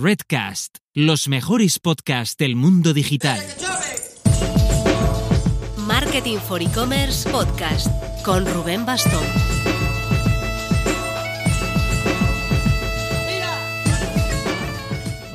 Redcast, los mejores podcasts del mundo digital. Marketing for E-Commerce Podcast con Rubén Bastón.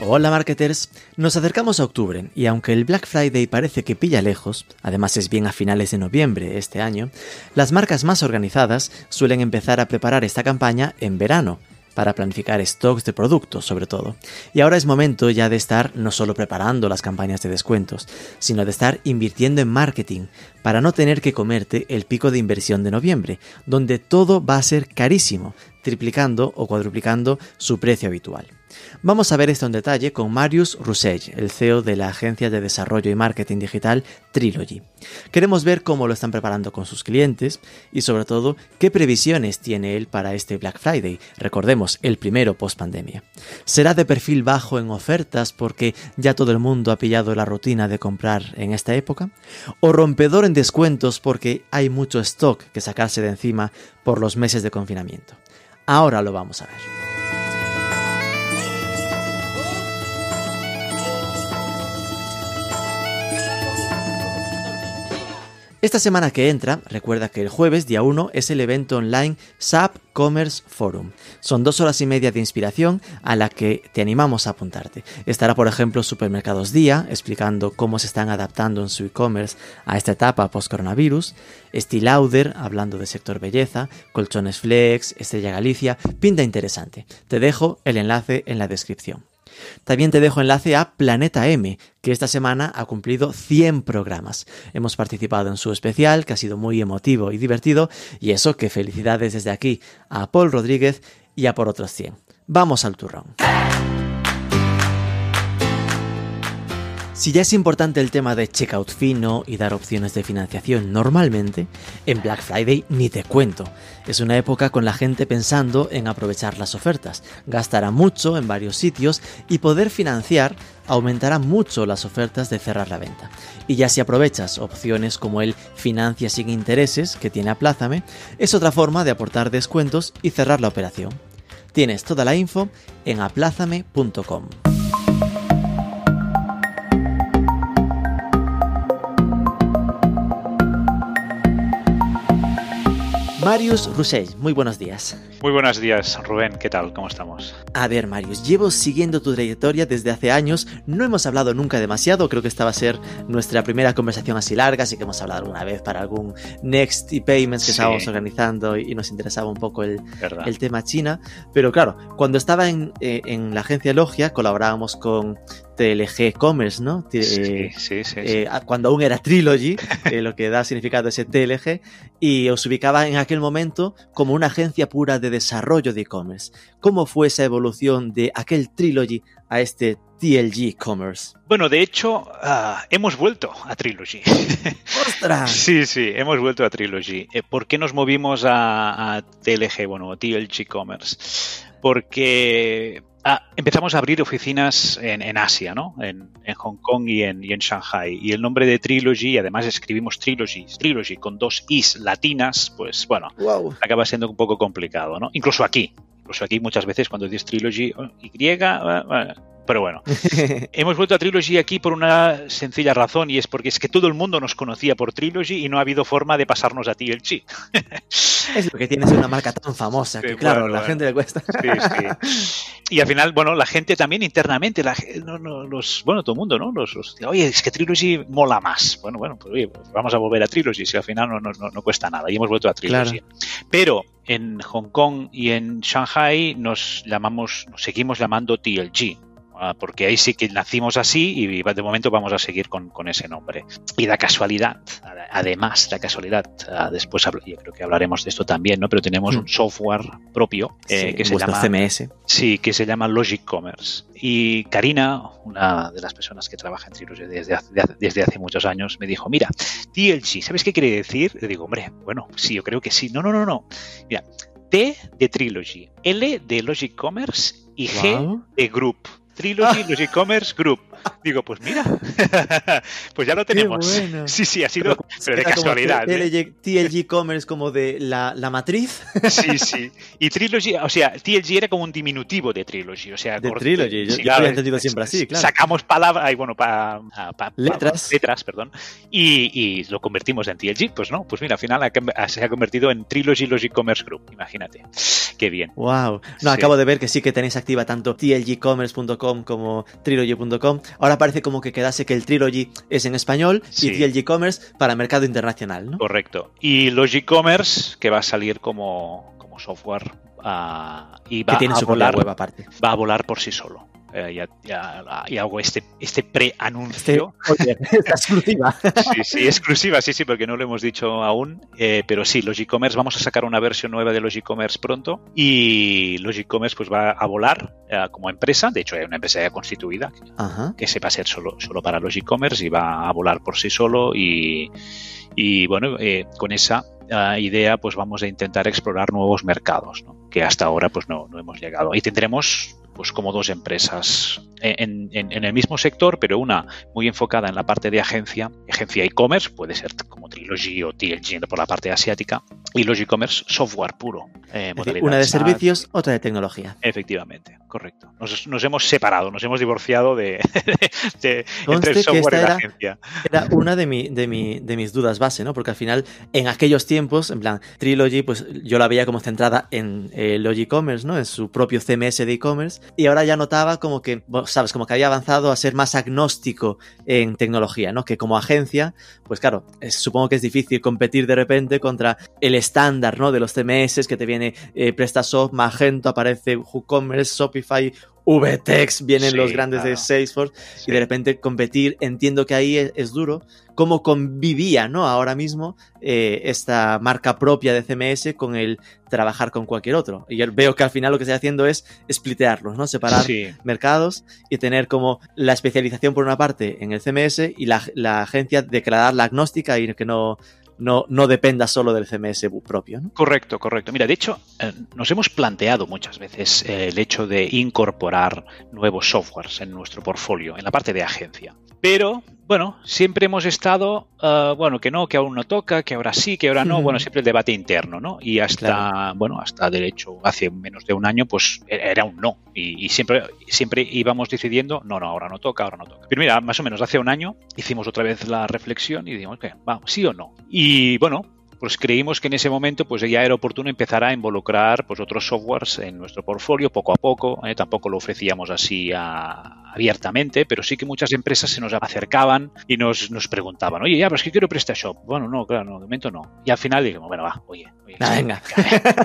Hola marketers, nos acercamos a octubre y aunque el Black Friday parece que pilla lejos, además es bien a finales de noviembre este año, las marcas más organizadas suelen empezar a preparar esta campaña en verano, para planificar stocks de productos sobre todo. Y ahora es momento ya de estar no solo preparando las campañas de descuentos, sino de estar invirtiendo en marketing para no tener que comerte el pico de inversión de noviembre, donde todo va a ser carísimo, triplicando o cuadruplicando su precio habitual. Vamos a ver esto en detalle con Marius Roussel, el CEO de la agencia de desarrollo y marketing digital Trilogy. Queremos ver cómo lo están preparando con sus clientes y sobre todo qué previsiones tiene él para este Black Friday, recordemos, el primero post pandemia. ¿Será de perfil bajo en ofertas porque ya todo el mundo ha pillado la rutina de comprar en esta época? ¿O rompedor en descuentos porque hay mucho stock que sacarse de encima por los meses de confinamiento? Ahora lo vamos a ver. Esta semana que entra, recuerda que el jueves, día 1, es el evento online SAP Commerce Forum. Son dos horas y media de inspiración a la que te animamos a apuntarte. Estará, por ejemplo, Supermercados Día, explicando cómo se están adaptando en su e-commerce a esta etapa post-coronavirus. Lauder, hablando del sector belleza. Colchones Flex, Estrella Galicia. Pinta interesante. Te dejo el enlace en la descripción. También te dejo enlace a Planeta M, que esta semana ha cumplido 100 programas. Hemos participado en su especial, que ha sido muy emotivo y divertido, y eso que felicidades desde aquí a Paul Rodríguez y a por otros 100. Vamos al turrón. Si ya es importante el tema de checkout fino y dar opciones de financiación normalmente, en Black Friday ni te cuento. Es una época con la gente pensando en aprovechar las ofertas, gastará mucho en varios sitios y poder financiar aumentará mucho las ofertas de cerrar la venta. Y ya si aprovechas opciones como el financia sin intereses que tiene Aplázame, es otra forma de aportar descuentos y cerrar la operación. Tienes toda la info en aplázame.com. Marius Roussel, muy buenos días. Muy buenos días, Rubén. ¿Qué tal? ¿Cómo estamos? A ver, Marius, llevo siguiendo tu trayectoria desde hace años. No hemos hablado nunca demasiado. Creo que esta va a ser nuestra primera conversación así larga. Así que hemos hablado alguna vez para algún Next y Payments que estábamos organizando y nos interesaba un poco el, el, tema China. Pero claro, cuando estaba en, eh, en la agencia Logia, colaborábamos con TLG Commerce, ¿no? Sí, sí, sí, eh, cuando aún era Trilogy, eh, lo que da significado ese TLG, y os ubicaba en aquel momento como una agencia pura de desarrollo de e-commerce. ¿Cómo fue esa evolución de aquel Trilogy a este TLG Commerce? Bueno, de hecho, ah, hemos vuelto a Trilogy. ¡Ostras! sí, sí, hemos vuelto a Trilogy. Eh, ¿Por qué nos movimos a, a TLG, bueno, TLG Commerce? Porque Ah, empezamos a abrir oficinas en, Asia, ¿no? En, Hong Kong y en, y en, Shanghai. Y el nombre de Trilogy, además escribimos Trilogy, Trilogy con dos is latinas, pues bueno, acaba siendo un poco complicado, ¿no? Incluso aquí. Incluso aquí muchas veces cuando dices Trilogy, oh, Y, pero bueno, hemos vuelto a Trilogy aquí por una sencilla razón y es porque es que todo el mundo nos conocía por Trilogy y no ha habido forma de pasarnos a ti el chi. es lo que tienes una marca tan famosa que, claro, la gente le cuesta. Sí, sí. Y al final, bueno, la gente también internamente, la, los, bueno, todo el mundo, ¿no? Los, oye, es que Trilogy mola más. Bueno, bueno, pues oye, pues vamos a volver a Trilogy si al final no, no, no cuesta nada y hemos vuelto a Trilogy. Pero en Hong Kong y en Shanghai nos llamamos, nos seguimos llamando TLG porque ahí sí que nacimos así y de momento vamos a seguir con, ese nombre. Y la casualidad, además, la casualidad, ah, después yo creo que hablaremos de esto también, ¿no? Pero tenemos un hmm. software propio eh, que se llama CMS. Sí, que se llama Logic Commerce. Y Karina, una de las personas que trabaja en Trilogy desde hace, desde hace muchos años, me dijo, mira, TLG, ¿sabes qué quiere decir? Le digo, hombre, bueno, sí, yo creo que sí. No, no, no, no. Mira, T de Trilogy, L de Logic Commerce y G de Group. Trilogy, los e-commerce group. Digo, pues mira, pues ya lo tenemos. bueno. Sí, sí, ha sido, pero de Era como casualidad. ¿eh? TLG, Commerce como de la, la matriz Sí, sí. Y Trilogy, o sea, TLG era como un diminutivo de Trilogy. O sea, de corte- Trilogy. Yo, sí, yo claro, lo había entendido siempre así, claro. Sacamos palabras, ay, bueno, pa, ah, pa- pa- Letras. letras, perdón, y, y lo convertimos en TLG. Pues no, pues mira, al final cam- se ha convertido en Trilogy Logic Commerce Group. Imagínate. Qué bien. Wow. No, Sí. acabo de ver que sí que tenéis activa tanto tlgcommerce.com como trilogy.com. Ahora parece como que quedase que el Trilogy es en español Sí. y TLG Commerce para mercado internacional, ¿no? Correcto. Y Logic Commerce, que va a salir como, como software ah, y va Que tiene a su volar, web aparte. va a volar por sí solo. Eh, ya, ya- ya hago este, este Este, pre-anuncio. esta exclusiva. Sí, sí, exclusiva, sí, sí, porque no lo hemos dicho aún. eh, pero sí, Logicommerce, vamos a sacar una versión nueva de Logicommerce pronto. Y Logicommerce pues va a volar eh, como empresa. De hecho, hay una empresa ya constituida Ajá. que se va a ser solo, solo para Logicommerce y va a volar por sí solo. Y, y, bueno, eh, con esa idea pues vamos a intentar explorar nuevos mercados, ¿no? que hasta ahora pues no, no hemos llegado. Y tendremos pues como dos empresas en, en- en el mismo sector, pero una muy enfocada en la parte de agencia, agencia e-commerce, puede ser como Trilogy o TLG por la parte asiática, y Logicommerce software puro. eh, decir, una de SaaS. servicios, otra de tecnología. Efectivamente, correcto. Nos, nos hemos separado, nos hemos divorciado de, entre el software y la era- agencia. Era una de, mi, de, mi, de mis dudas base, ¿no? Porque al final, en aquellos tiempos, en plan, Trilogy, pues yo la veía como centrada en eh, Logicommerce, ¿no? En su propio CMS de e-commerce. Y ahora ya notaba como que, sabes, como que había avanzado a ser más agnóstico en tecnología, ¿no? Que como agencia, pues claro, supongo que es difícil competir de repente contra el estándar, ¿no? De los CMS que te viene eh, PrestaShop, Magento, aparece WooCommerce, Shopify, VTEX, vienen Sí, los grandes de. Salesforce Sí. y de repente competir, entiendo que ahí es, es duro. ¿Cómo convivía, ¿no? Ahora mismo eh, esta marca propia de CMS con el trabajar con cualquier otro. Y yo veo que al final lo que está haciendo es splitearlos, ¿no? Separar Sí, mercados y tener como la especialización por una parte en el CMS y la, la agencia declarar la agnóstica y que no, no, no dependa solo del CMS propio, ¿no? Correcto, correcto. Mira, de hecho, eh, nos hemos planteado muchas veces eh, el hecho de incorporar nuevos softwares en nuestro portfolio, en la parte de agencia. Pero, bueno, siempre hemos estado, eh, bueno, que no, que aún no toca, que ahora sí, que ahora no, bueno, siempre el debate interno, ¿no? Y hasta, Claro. bueno, hasta de hecho, hace menos de un año, pues e- era un no. Y, y siempre, siempre íbamos decidiendo, no, no, ahora no toca, ahora no toca. Pero mira, más o menos hace un año hicimos otra vez la reflexión y dijimos, que va, sí o no. Y bueno, pues creímos que en ese momento pues ya era oportuno empezar a involucrar pues otros softwares en nuestro portfolio poco a poco. ¿eh? Tampoco lo ofrecíamos así a- abiertamente, pero sí que muchas empresas se nos acercaban y nos, nos preguntaban, oye, ya, pero es que quiero PrestaShop. Bueno, no, claro, no, de momento no. Y al final dijimos, bueno, va, oye, oye, Ah, venga.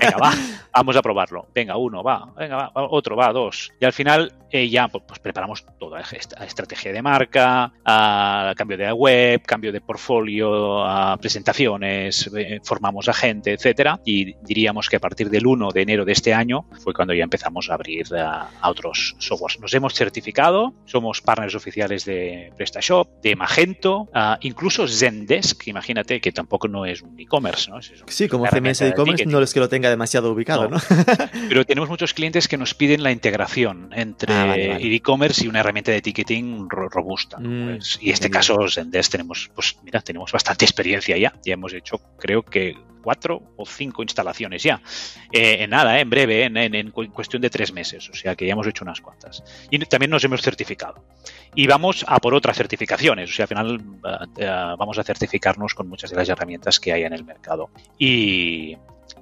venga, va, vamos a probarlo. Venga, uno, va, venga, va, otro, va, dos. Y al final eh, ya pues, pues, preparamos toda esta estrategia de marca, ah, cambio de web, cambio de portfolio, ah, presentaciones, eh, formamos a gente, etcétera. Y diríamos que a partir del 1 de enero de este año fue cuando ya empezamos a abrir ah, a otros softwares. Nos hemos certificado, somos partners oficiales de PrestaShop, de Magento, ah, incluso Zendesk, imagínate que tampoco no es un e-commerce, ¿no? Es- Sí, como CMS e-commerce no es que lo tenga demasiado ubicado, No. ¿no? Pero tenemos muchos clientes que nos piden la integración entre Ah, vale, vale. el e-commerce y una herramienta de ticketing ro- robusta. Mm, Pues, y en este caso, Zendesk tenemos, pues mira, tenemos bastante experiencia ya. Ya hemos hecho, creo que cuatro o cinco instalaciones ya. Eh, en nada, eh, en breve, en, en- en cu- en cuestión de tres meses. O sea que ya hemos hecho unas cuantas. Y también nos hemos certificado. Y vamos a por otras certificaciones. O sea, al final eh, eh, vamos a certificarnos con muchas de las herramientas que hay en el mercado. Y,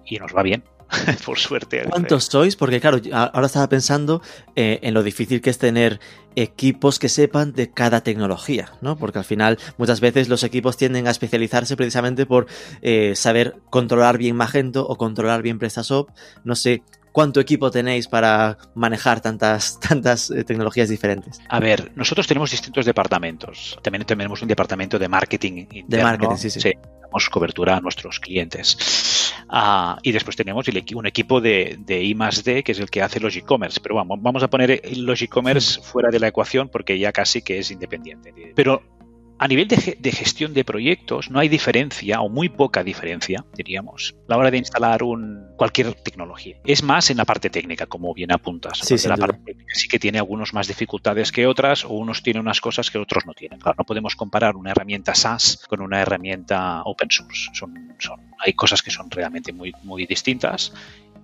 y nos va bien. por suerte. ¿Cuántos sois? Porque claro, ahora estaba pensando eh, en lo difícil que es tener equipos que sepan de cada tecnología, ¿no? Porque al final muchas veces los equipos tienden a especializarse precisamente por eh, saber controlar bien Magento o controlar bien PrestaShop. No sé cuánto equipo tenéis para manejar tantas, tantas eh, tecnologías diferentes. A ver, nosotros tenemos distintos departamentos. También tenemos un departamento de marketing interno. marketing, sí, sí. Damos cobertura a nuestros clientes. Ah, y después tenemos el un equipo de, de I más D, que es el que hace los e-commerce. Pero vamos, vamos a poner los e-commerce fuera de la ecuación porque ya casi que es independiente. Pero a nivel de, de, gestión de proyectos no hay diferencia o muy poca diferencia, diríamos, a la hora de instalar un, cualquier tecnología. Es más en la parte técnica, como bien apuntas. Sí, sí, la parte técnica sí que tiene algunos más dificultades que otras o unos tienen unas cosas que otros no tienen. Claro, no podemos comparar una herramienta SaaS con una herramienta open source. Son, son, hay cosas que son realmente muy, muy distintas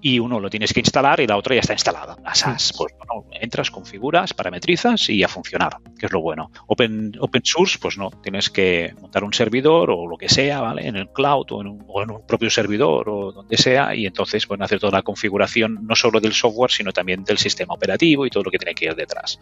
y uno lo tienes que instalar y la otra ya está instalada. La SaaS, pues bueno, entras, configuras, parametrizas y a funcionar, que es lo bueno. Open, open source, pues no, tienes que montar un servidor o lo que sea, ¿vale? En el cloud o en un, o en un propio servidor o donde sea y entonces pueden hacer toda la configuración no solo del software, sino también del sistema operativo y todo lo que tiene que ir detrás.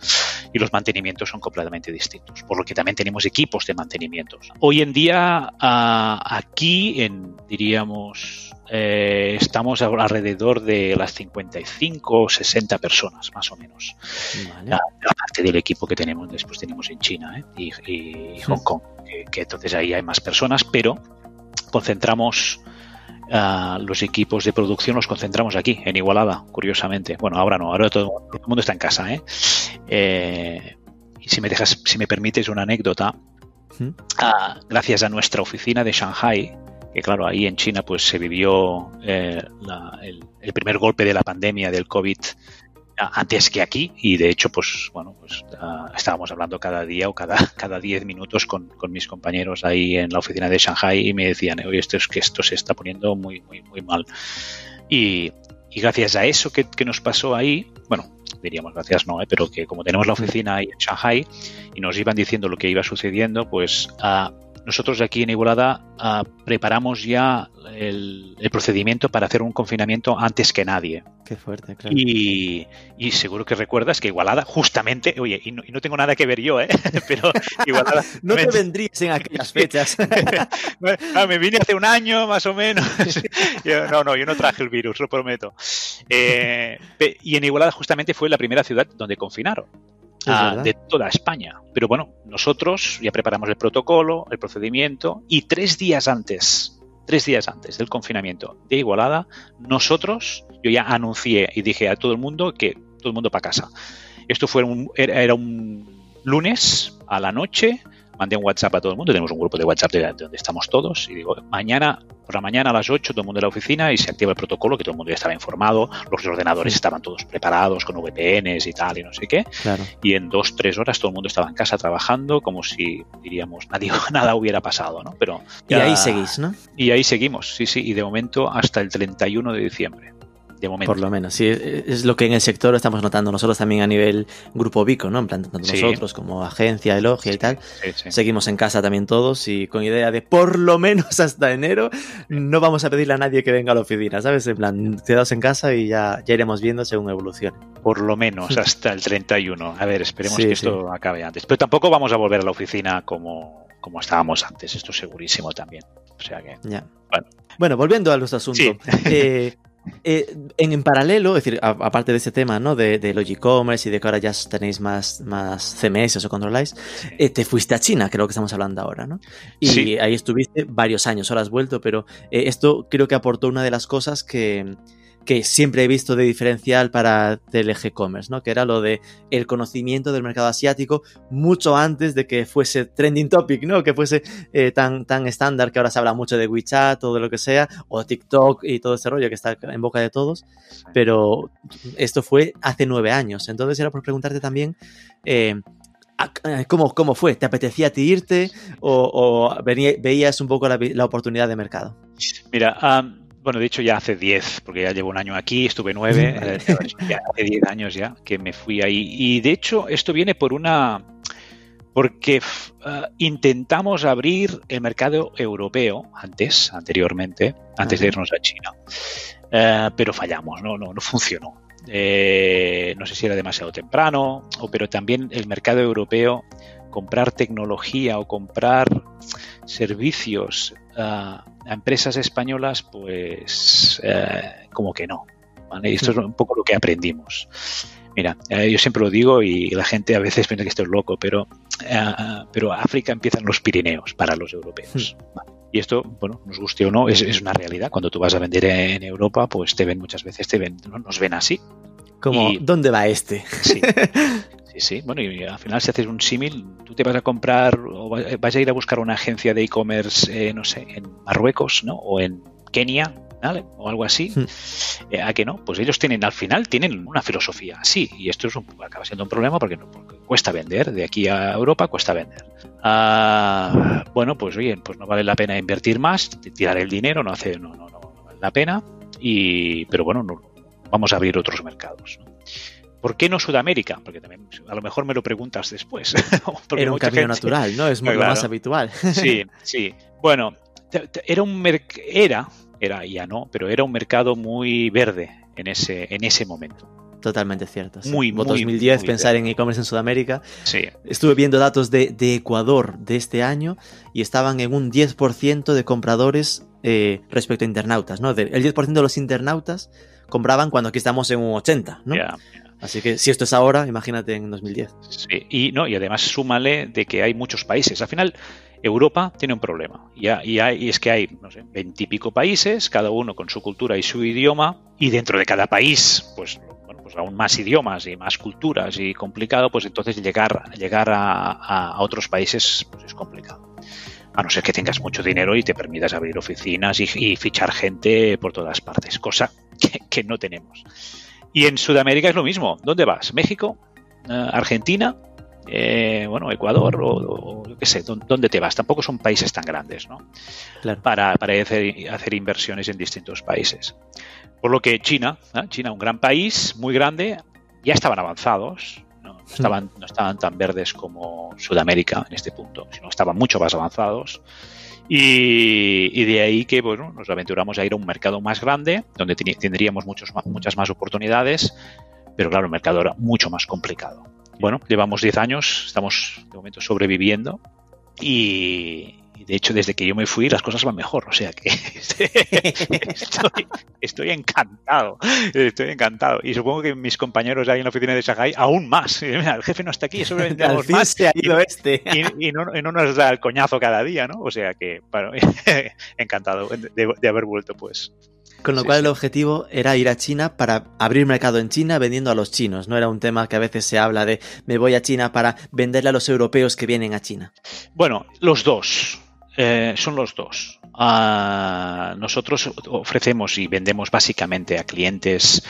Y los mantenimientos son completamente distintos, por lo que también tenemos equipos de mantenimientos. Hoy en día, uh, aquí en, diríamos, eh, estamos alrededor de las 55 o 60 personas, más o menos. Vale. Aparte del equipo que tenemos, después tenemos en China ¿eh? y, y, Hong Kong, que, que, entonces ahí hay más personas, pero concentramos uh, los equipos de producción, los concentramos aquí, en Igualada, curiosamente. Bueno, ahora no, ahora todo, todo el mundo está en casa. ¿eh? eh y si me dejas, si me permites una anécdota, uh, gracias a nuestra oficina de Shanghai, que claro, ahí en China pues se vivió eh, el, primer golpe de la pandemia del COVID antes que aquí y de hecho pues bueno pues uh, estábamos hablando cada día o cada cada 10 minutos con, con, mis compañeros ahí en la oficina de Shanghai y me decían oye esto es que esto se está poniendo muy muy muy mal y, y gracias a eso que, que, nos pasó ahí bueno diríamos gracias no, ¿eh? pero que como tenemos la oficina ahí en Shanghai y nos iban diciendo lo que iba sucediendo pues uh, nosotros aquí en Igualada uh, preparamos ya el, el, procedimiento para hacer un confinamiento antes que nadie. Qué fuerte, claro. Y, y seguro que recuerdas que Igualada, justamente, oye, y no, y no tengo nada que ver yo, ¿eh? pero Igualada. no te vendrías en aquellas fechas. no, me vine hace un año más o menos. yo, no, no, yo no traje el virus, lo prometo. Eh, y en Igualada, justamente, fue la primera ciudad donde confinaron. Uh, de toda España. Pero bueno, nosotros ya preparamos el protocolo, el procedimiento y tres días antes, tres días antes del confinamiento de Igualada, nosotros, yo ya anuncié y dije a todo el mundo que todo el mundo para casa. Esto fue un, era, era un lunes a la noche, mandé un WhatsApp a todo el mundo, tenemos un grupo de WhatsApp de donde estamos todos, y digo, mañana, por la mañana a las 8, todo el mundo en la oficina y se activa el protocolo, que todo el mundo ya estaba informado, los ordenadores estaban todos preparados con VPNs y tal, y no sé qué, claro. y en dos, tres horas todo el mundo estaba en casa trabajando como si, diríamos, nadie, nada hubiera pasado, ¿no? Pero ya, y ahí seguís, ¿no? Y ahí seguimos, sí, sí, y de momento hasta el 31 de diciembre de momento. Por lo menos, sí, es lo que en el sector estamos notando nosotros también a nivel grupo Vico, ¿no? En plan, tanto sí. nosotros como agencia, Elogia y tal. Sí, sí. Seguimos en casa también todos y con idea de por lo menos hasta enero no vamos a pedirle a nadie que venga a la oficina, ¿sabes? En plan, quedaos en casa y ya, ya iremos viendo según evolucione. Por lo menos hasta el 31. A ver, esperemos que esto acabe antes. Pero tampoco vamos a volver a la oficina como, como estábamos antes, esto es segurísimo también. O sea que. Ya. Bueno. bueno, volviendo a nuestro asunto. Eh, eh, en, en, paralelo, es decir, a, aparte de ese tema, ¿no? De, de Logicommerce y de que ahora ya tenéis más, más CMS o controláis, eh, te fuiste a China, creo que estamos hablando ahora, ¿no? Y sí. ahí estuviste varios años, ahora has vuelto, pero eh, esto creo que aportó una de las cosas que, que siempre he visto de diferencial para TLG Commerce, ¿no? Que era lo de el conocimiento del mercado asiático mucho antes de que fuese trending topic, ¿no? Que fuese eh, tan, tan estándar que ahora se habla mucho de WeChat o de lo que sea, o TikTok y todo ese rollo que está en boca de todos. Pero esto fue hace nueve años. Entonces era por preguntarte también. Eh, ¿Cómo, ¿Cómo fue? ¿Te apetecía a ti irte o, o venía, veías un poco la, la, oportunidad de mercado? Mira, bueno, de hecho ya hace 10, porque ya llevo un año aquí, estuve 9, eh, ya hace 10 años ya que me fui ahí. Y de hecho esto viene por una... porque uh, intentamos abrir el mercado europeo antes, anteriormente, antes Ajá. de irnos a China. Uh, pero fallamos, no, no, no funcionó. Eh, no sé si era demasiado temprano, o, pero también el mercado europeo, comprar tecnología o comprar servicios uh, a empresas españolas, pues uh, como que no. ¿vale? Y esto es un poco lo que aprendimos. Mira, eh, yo siempre lo digo y la gente a veces piensa que esto es loco, pero, uh, pero África empieza en los Pirineos para los europeos. ¿vale? Y esto, bueno, nos guste o no, es, es, una realidad. Cuando tú vas a vender en Europa, pues te ven muchas veces, te ven, nos ven así. Como, y, ¿dónde va este? Sí. Sí, sí. Bueno, y al final si haces un símil, tú te vas a comprar o vas a ir a buscar una agencia de e-commerce, eh, no sé, en Marruecos, ¿no? O en Kenia, ¿vale? O algo así. Hmm. Eh, ¿A que no? Pues ellos tienen, al final, tienen una filosofía así. Y esto es un- acaba siendo un problema porque, no- porque cuesta vender. De aquí a Europa cuesta vender. Ah, bueno, pues oye, pues no vale la pena invertir más, tirar el dinero, no hace, no, no, no, no vale la pena. Y, pero bueno, no- vamos a abrir otros mercados. ¿no? ¿Por qué no Sudamérica? Porque también a lo mejor me lo preguntas después. Era un camino gente- natural, ¿no? Es muy Claro. más habitual. Sí, sí. Bueno, era un era, era ya no, pero era un mercado muy verde en ese, en ese momento. Totalmente cierto. sí. Muy, Como muy, 2010, muy pensar en e-commerce en Sudamérica. Sí, Estuve viendo datos de, de Ecuador de este año y estaban en un 10% de compradores eh, respecto a internautas, ¿no? El 10% de los internautas compraban cuando aquí estamos en un 80, ¿no? ya. Así que si esto es ahora, imagínate en 2010. Sí, y no, y además súmale de que hay muchos países. Al final, Europa tiene un problema. Y, y es que hay, no sé, veintipico países, cada uno con su cultura y su idioma, y dentro de cada país, pues, bueno, pues aún más idiomas y más culturas y complicado, pues entonces llegar, llegar a, otros países pues es complicado. A no ser que tengas mucho dinero y te permitas abrir oficinas y, fichar gente por todas partes, cosa que no tenemos. Y en Sudamérica es lo mismo. ¿Dónde vas? ¿México? Eh, ¿Argentina? Eh, bueno, Ecuador o, yo qué sé, ¿dó- ¿dónde te vas? Tampoco son países tan grandes, ¿no? Claro. Para, para hacer, hacer inversiones en distintos países. Por lo que China, ¿eh? China, un gran país, muy grande, ya estaban avanzados, no, no estaban, no estaban tan verdes como Sudamérica en este punto, sino estaban mucho más avanzados. Y, de ahí que bueno, nos aventuramos a ir a un mercado más grande, donde tendríamos muchos, muchas más oportunidades, pero claro, el mercado era mucho más complicado. Bueno, llevamos 10 años, estamos de momento sobreviviendo y, y de hecho desde que yo me fui las cosas van mejor, o sea que estoy, estoy encantado, estoy encantado. Y supongo que mis compañeros ahí en la oficina de Shanghai aún más. Mira, el jefe no está aquí, solo Al fin más se ha ido este. y, y no, y no nos da el coñazo cada día, ¿no? O sea que, bueno, encantado de, de haber vuelto, pues. Con lo Sí, cual sí. el objetivo era ir a China para abrir mercado en China vendiendo a los chinos. No era un tema que a veces se habla de me voy a China para venderle a los europeos que vienen a China. Bueno, los dos. Eh, son los dos. Ah, nosotros ofrecemos y vendemos básicamente a clientes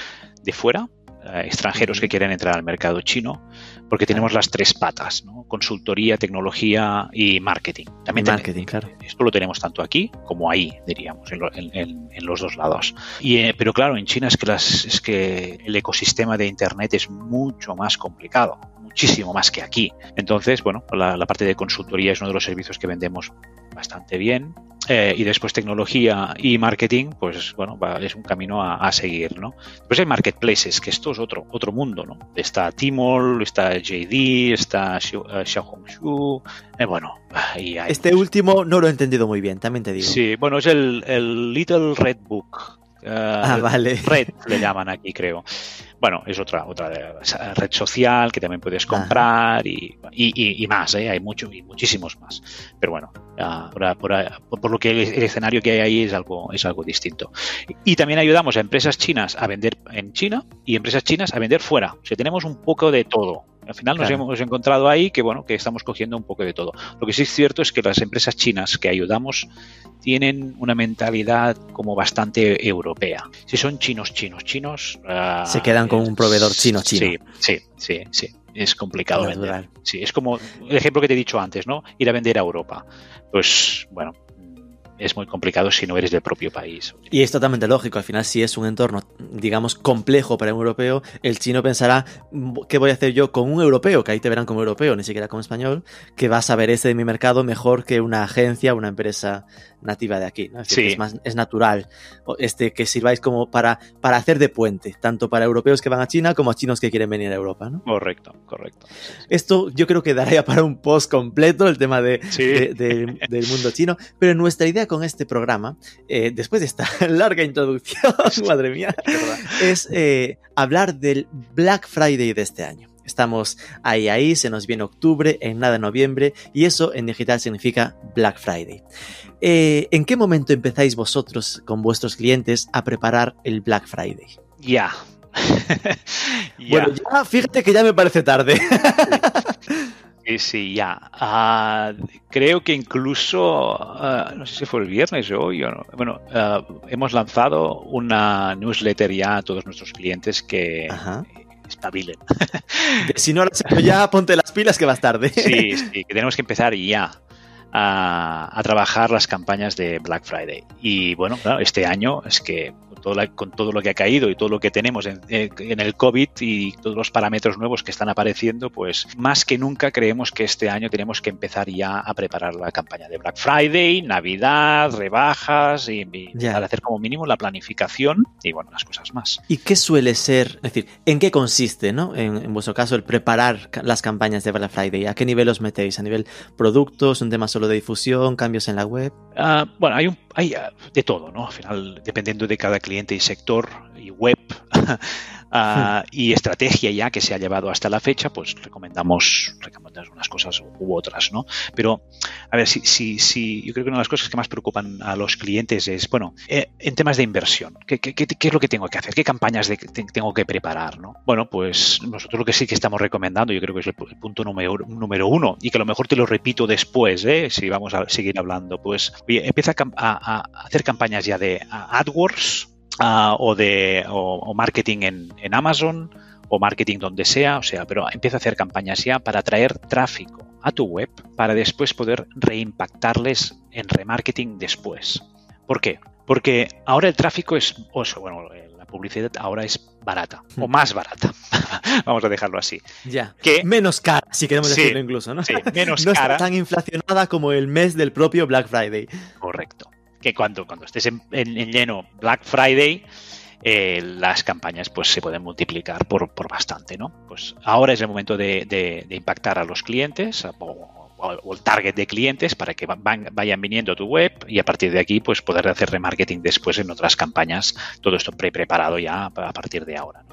de fuera, eh, extranjeros que quieren entrar al mercado chino, porque tenemos las tres patas, ¿no? Consultoría, tecnología y marketing. También Y marketing, claro. Esto lo tenemos tanto aquí como ahí, diríamos, en, lo- en los dos lados. Y, eh, pero claro, en China es que, las, es que el ecosistema de Internet es mucho más complicado, muchísimo más que aquí. Entonces, bueno, la, la parte de consultoría es uno de los servicios que vendemos bastante bien. Eh, y después tecnología y marketing, pues bueno, va- es un camino a, a seguir, ¿no? Después hay marketplaces, que esto es otro, otro mundo, ¿no? Está Tmall, está JD, está eh, Xiaohongshu, eh, bueno, y hay Este último no lo he entendido muy bien, también te digo. Sí, bueno, es el, el Little Red Book. Eh, Ah, vale. Red le llaman aquí, creo. Bueno, es otra otra eh, red social que también puedes comprar y, y- y- más, ¿eh? hay mucho y muchísimos más. Pero bueno, por, por- por- por lo que el, el escenario que hay ahí es algo es algo distinto. Y también ayudamos a empresas chinas a vender en China y empresas chinas a vender fuera. O sea, tenemos un poco de todo. Al final nos hemos encontrado ahí que bueno que estamos cogiendo un poco de todo. Lo que sí es cierto es que las empresas chinas que ayudamos tienen una mentalidad como bastante europea. Si son chinos, chinos, chinos, ah, Se quedan con un proveedor chino, chino. Sí, sí, sí, sí. Es complicado Natural. vender. Sí, es como el ejemplo que te he dicho antes, ¿no? Ir a vender a Europa. Pues bueno, es muy complicado si no eres del propio país. Y es totalmente lógico, al final si es un entorno, digamos, complejo para un europeo, el chino pensará, ¿qué voy a hacer yo con un europeo? Que ahí te verán como europeo, ni siquiera como español, que va a saber este de mi mercado mejor que una agencia, una empresa nativa de aquí. ¿no? Es, decir, Sí. que es, más, es natural este, que sirváis como para, para hacer de puente, tanto para europeos que van a China como a chinos que quieren venir a Europa. ¿no? Correcto, correcto. Esto yo creo que daría para un post completo el tema de, Sí. de- de- del mundo chino, pero nuestra idea con este programa, eh, después de esta larga introducción, madre mía, es eh, hablar del Black Friday de este año. Estamos ahí, ahí, se nos viene octubre, en nada noviembre, y eso en digital significa Black Friday. Eh, ¿En qué momento empezáis vosotros con vuestros clientes a preparar el Black Friday? Ya. Bueno, ya fíjate que ya me parece tarde. Sí, sí, ya. Ah, creo que incluso, ah, no sé si fue el viernes o hoy, o no. bueno, ah, hemos lanzado una newsletter ya a todos nuestros clientes que espabilen. Si no lo has hecho ya, ponte las pilas que vas tarde. Sí, sí, que tenemos que empezar ya a, a trabajar las campañas de Black Friday. Y bueno, claro, este año es que con todo lo que ha caído y todo lo que tenemos en, eh, en, el COVID y todos los parámetros nuevos que están apareciendo, pues más que nunca creemos que este año tenemos que empezar ya a preparar la campaña de Black Friday, Navidad, rebajas y, y hacer como mínimo la planificación y bueno, las cosas más. ¿Y qué suele ser, es decir, en qué consiste, ¿no? En, en vuestro caso, el preparar las campañas de Black Friday? ¿A qué nivel os metéis? ¿A nivel productos? ¿Un tema solo de difusión? ¿Cambios en la web? Uh, bueno, hay, un, hay uh, de todo, ¿no? Al final, dependiendo de cada cliente y sector y web, uh, y estrategia ya que se ha llevado hasta la fecha, pues recomendamos, recomendamos unas cosas u otras, ¿no? Pero, a ver, si, si, si, yo creo que una de las cosas que más preocupan a los clientes es, bueno, eh, en temas de inversión, ¿qué, qué, qué, es lo que tengo que hacer? ¿Qué campañas de, tengo que preparar, ¿no? Bueno, pues nosotros lo que sí que estamos recomendando, yo creo que es el, punto número, número, uno, y que a lo mejor te lo repito después, ¿eh? si vamos a seguir hablando, pues oye, empieza a, a, a hacer campañas ya de AdWords, uh, o de o, o marketing en, en, Amazon o marketing donde sea, o sea, pero empieza a hacer campañas ya para atraer tráfico a tu web para después poder reimpactarles en remarketing después. ¿Por qué? Porque ahora el tráfico es, o sea, bueno, la publicidad ahora es barata o hmm. más barata. Vamos a dejarlo así. Ya. Que, menos cara, si queremos sí, decirlo incluso, ¿no? Sí, menos no cara. está tan inflacionada como el mes del propio Black Friday. Correcto que cuando, cuando estés en, en, en lleno Black Friday, eh, las campañas pues se pueden multiplicar por, por, bastante, ¿no? Pues ahora es el momento de, de, impactar a los clientes o, el target de clientes para que van, vayan viniendo a tu web y a partir de aquí pues poder hacer remarketing después en otras campañas, todo esto pre preparado ya a partir de ahora.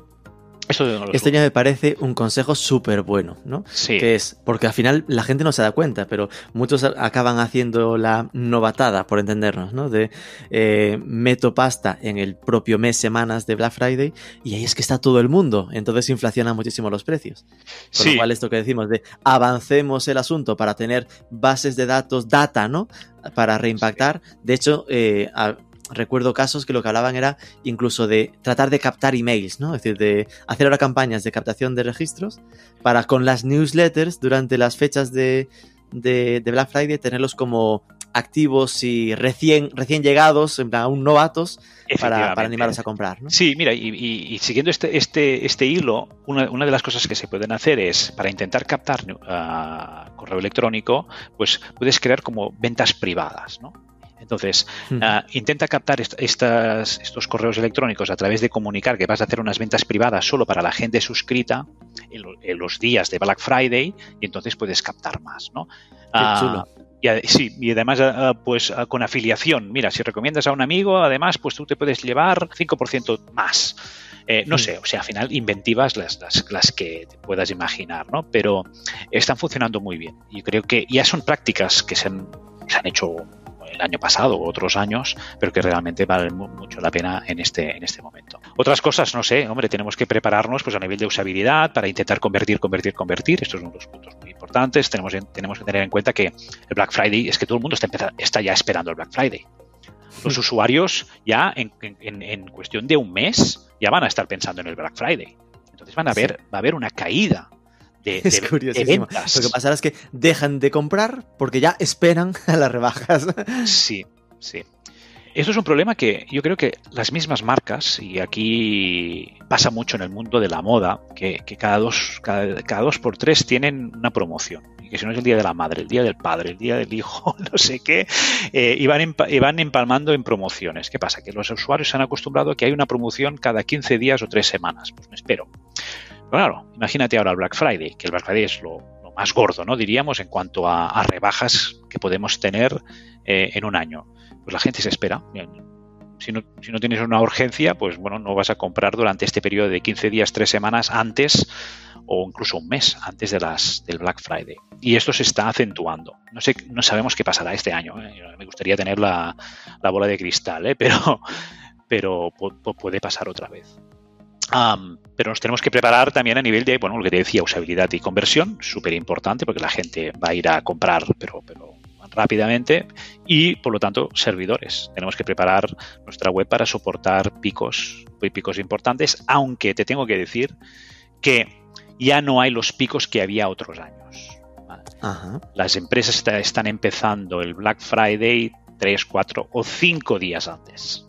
Esto no este ya me parece un consejo súper bueno, ¿no? Sí. Que es, porque al final la gente no se da cuenta, pero muchos acaban haciendo la novatada, por entendernos, ¿no? De eh, meto pasta en el propio mes, semanas de Black Friday, y ahí es que está todo el mundo, entonces inflaciona muchísimo los precios. Con sí. lo cual, esto que decimos de avancemos el asunto para tener bases de datos, data, ¿no? Para reimpactar. De hecho, eh, a, recuerdo casos que lo que hablaban era incluso de tratar de captar emails, ¿no? Es decir, de hacer ahora campañas de captación de registros para con las newsletters durante las fechas de, de, de Black Friday tenerlos como activos y recién, recién llegados, en plan, aún novatos, para, para, animarlos a comprar. ¿no? Sí, mira, y, y, y, siguiendo este, este, este hilo, una, una, de las cosas que se pueden hacer es, para intentar captar uh, correo electrónico, pues puedes crear como ventas privadas, ¿no? Entonces, uh, intenta captar est estas, estos correos electrónicos a través de comunicar que vas a hacer unas ventas privadas solo para la gente suscrita en, lo, en los días de Black Friday y entonces puedes captar más, ¿no? Qué uh, chulo. Y, sí, y además, uh, pues con afiliación. Mira, si recomiendas a un amigo, además, pues tú te puedes llevar 5% más. Eh, no sé, o sea, al final inventivas las, las, las, que te puedas imaginar, ¿no? Pero están funcionando muy bien. Y creo que ya son prácticas que se han, se han hecho el año pasado o otros años, pero que realmente valen mucho la pena en este, en este momento. Otras cosas, no sé, hombre, tenemos que prepararnos pues a nivel de usabilidad para intentar convertir, convertir, convertir. Estos son dos puntos muy importantes. Tenemos, tenemos que tener en cuenta que el Black Friday es que todo el mundo está, está ya esperando el Black Friday. Los usuarios ya en, en, en, cuestión de un mes ya van a estar pensando en el Black Friday. Entonces van a ver, va a haber una caída de, es curiosísimo. De ventas. Lo que pasará es que dejan de comprar porque ya esperan a las rebajas. Sí, sí. Esto es un problema que yo creo que las mismas marcas, y aquí pasa mucho en el mundo de la moda, que, que cada, dos, cada, cada, dos por tres tienen una promoción. Y que si no es el día de la madre, el día del padre, el día del hijo, no sé qué, eh, y, van y van empalmando en promociones. ¿Qué pasa? Que los usuarios se han acostumbrado a que hay una promoción cada 15 días o 3 semanas. Pues me espero. Claro, imagínate ahora el Black Friday, que el Black Friday es lo, más gordo, ¿no? Diríamos, en cuanto a, a rebajas que podemos tener eh, en un año pues la gente se espera. Si no, si no, tienes una urgencia, pues bueno, no vas a comprar durante este periodo de 15 días, 3 semanas antes o incluso un mes antes de las, del Black Friday. Y esto se está acentuando. No, sé, no sabemos qué pasará este año. ¿eh? Me gustaría tener la, la bola de cristal, ¿eh? pero, pero puede pasar otra vez. Pero nos tenemos que preparar también a nivel de, bueno, lo que te decía, usabilidad y conversión, súper importante porque la gente va a ir a comprar, pero, pero rápidamente y por lo tanto servidores. Tenemos que preparar nuestra web para soportar picos, picos importantes, aunque te tengo que decir que ya no hay los picos que había otros años. Las empresas están empezando el Black Friday 3, 4 o 5 días antes.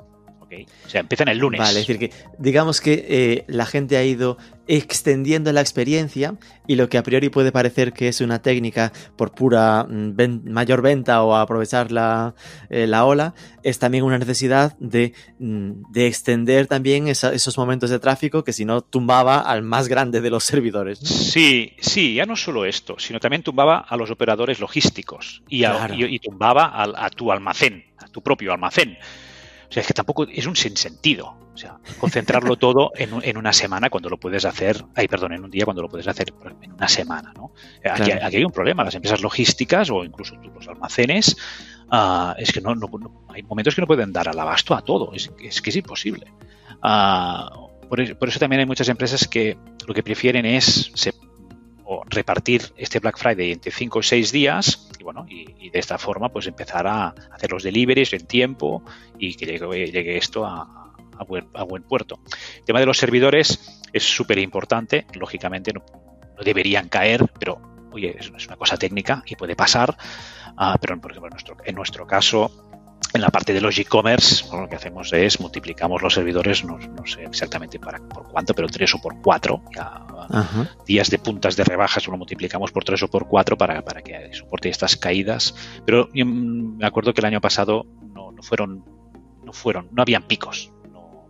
O sea, empiezan el lunes. Vale, es decir, que digamos que eh, la gente ha ido extendiendo la experiencia y lo que a priori puede parecer que es una técnica por pura mm, mayor venta o aprovechar la, eh, la, ola, es también una necesidad de, mm, de extender también esos momentos de tráfico que si no tumbaba al más grande de los servidores. Sí, sí, ya no solo esto, sino también tumbaba a los operadores logísticos y, y, tumbaba a tu almacén, a tu propio almacén. O sea, es que tampoco es un sinsentido. O sea, concentrarlo todo en, una semana cuando lo puedes hacer, ay, perdón, en un día cuando lo puedes hacer en una semana, ¿no? Aquí, hay un problema. Las empresas logísticas o incluso los almacenes, uh, es que no, hay momentos que no pueden dar al abasto a todo. Es, que es imposible. Uh, por, eso también hay muchas empresas que lo que prefieren es o repartir este Black Friday entre 5 o 6 días y bueno, y, de esta forma pues empezar a hacer los deliveries en tiempo y que llegue, llegue esto a, buen, a, buen, puerto. El tema de los servidores es súper importante, lógicamente no, deberían caer, pero oye, es, una cosa técnica y puede pasar, uh, pero en nuestro, en nuestro caso en la parte de los e-commerce, lo que hacemos es multiplicamos los servidores, no, sé exactamente para, por cuánto, pero tres o por cuatro. días de puntas de rebajas lo multiplicamos por tres o por cuatro para, para que soporte estas caídas. Pero yo me acuerdo que el año pasado no, no fueron, no fueron, no habían picos. No,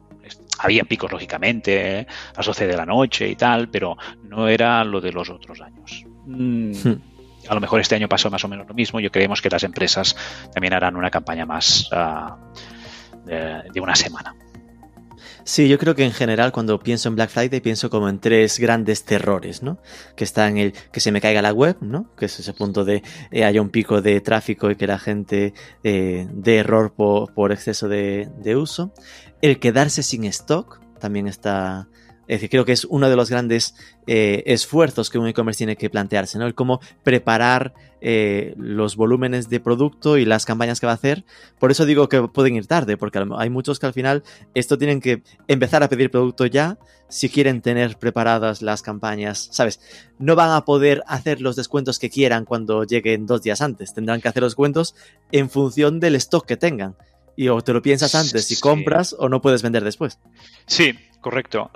habían picos, lógicamente, a las 12 de la noche y tal, pero no era lo de los otros años. Mm, hmm a lo mejor este año pasó más o menos lo mismo. Yo creemos que las empresas también harán una campaña más uh, de, de, una semana. Sí, yo creo que en general cuando pienso en Black Friday pienso como en tres grandes terrores, ¿no? Que está en el que se me caiga la web, ¿no? Que es ese punto de eh, haya un pico de tráfico y que la gente eh, dé error por, por exceso de, uso. El quedarse sin stock también está, es decir, creo que es uno de los grandes eh, esfuerzos que un e-commerce tiene que plantearse, ¿no? El cómo preparar eh, los volúmenes de producto y las campañas que va a hacer. Por eso digo que pueden ir tarde, porque hay muchos que al final esto tienen que empezar a pedir producto ya si quieren tener preparadas las campañas, ¿sabes? No van a poder hacer los descuentos que quieran cuando lleguen dos días antes. Tendrán que hacer los descuentos en función del stock que tengan y o te lo piensas antes si compras o no puedes vender después. Sí, correcto.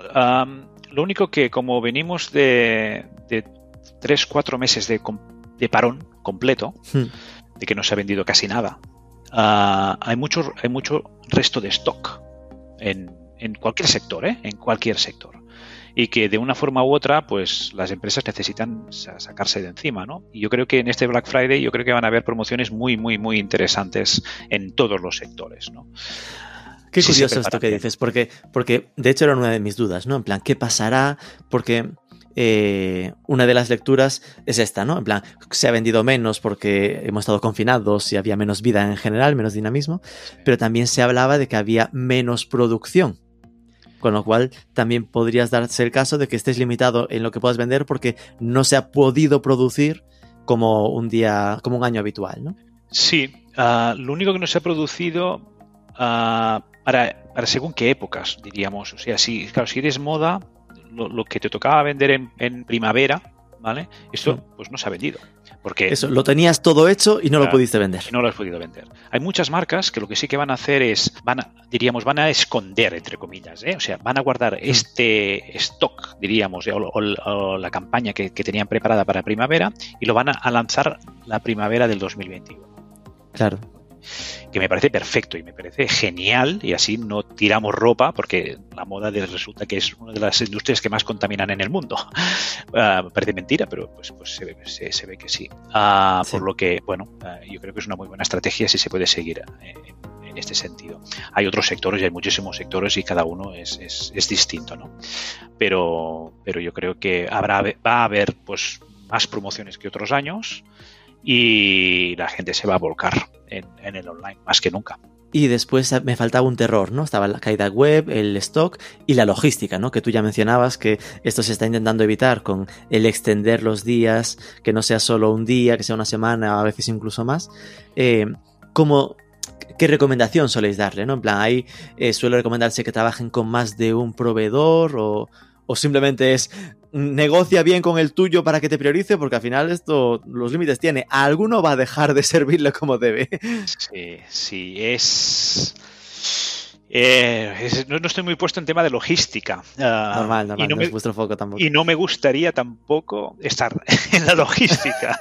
lo único que como venimos de, de tres, cuatro meses de, de parón completo, hmm. de que no se ha vendido casi nada, ah, hay, mucho, hay mucho resto de stock en, en cualquier sector, ¿eh? en cualquier sector y que de una forma u otra, pues las empresas necesitan sacarse de encima, ¿no? Y yo creo que en este Black Friday yo creo que van a haber promociones muy, muy, muy interesantes en todos los sectores, ¿no? Qué curioso esto que dices, porque, porque de hecho era una de mis dudas, ¿no? En plan, ¿qué pasará? Porque eh, una de las lecturas es esta, ¿no? En plan, se ha vendido menos porque hemos estado confinados y había menos vida en general, menos dinamismo, pero también se hablaba de que había menos producción. Con lo cual también podrías darse el caso de que estés limitado en lo que puedas vender porque no se ha podido producir como un día, como un año habitual, ¿no? Sí, uh, lo único que no se ha producido uh, para, para, según qué épocas, diríamos. O sea, si, claro, si eres moda, lo, lo que te tocaba vender en, en primavera, ¿vale? Esto pues no se ha vendido. Porque, Eso, lo tenías todo hecho y no lo pudiste vender. No lo has podido vender. Hay muchas marcas que lo que sí que van a hacer es, van a, diríamos, van a esconder, entre comillas, ¿eh? o sea, van a guardar este stock, diríamos, o, la campaña que, tenían preparada para primavera y lo van a lanzar la primavera del 2021. Claro que me parece perfecto y me parece genial y así no tiramos ropa porque la moda resulta que es una de las industrias que más contaminan en el mundo. Uh, parece mentira, pero pues, pues se, ve, se, ve que sí. Uh, por lo que, bueno, uh, yo creo que es una muy buena estrategia si se puede seguir en, en, este sentido. Hay otros sectores y hay muchísimos sectores y cada uno es, es, es distinto, ¿no? Pero, pero yo creo que habrá, va a haber pues más promociones que otros años y la gente se va a volcar en, el online más que nunca. y después me faltaba un terror, ¿no? Estaba la caída web, el stock y la logística, ¿no? Que tú ya mencionabas que esto se está intentando evitar con el extender los días, que no sea solo un día, que sea una semana, a veces incluso más. Eh, como ¿Qué recomendación soléis darle? ¿no? En plan, ahí eh, suele recomendarse que trabajen con más de un proveedor o, o simplemente es negocia bien con el tuyo para que te priorice, porque al final esto los límites tiene. ¿Alguno va a dejar de servirle como debe? Sí, sí, es... Eh, no, estoy muy puesto en tema de logística. Ah, normal, normal, y no, me, vuestro foco tampoco. Y no me gustaría tampoco estar en la logística.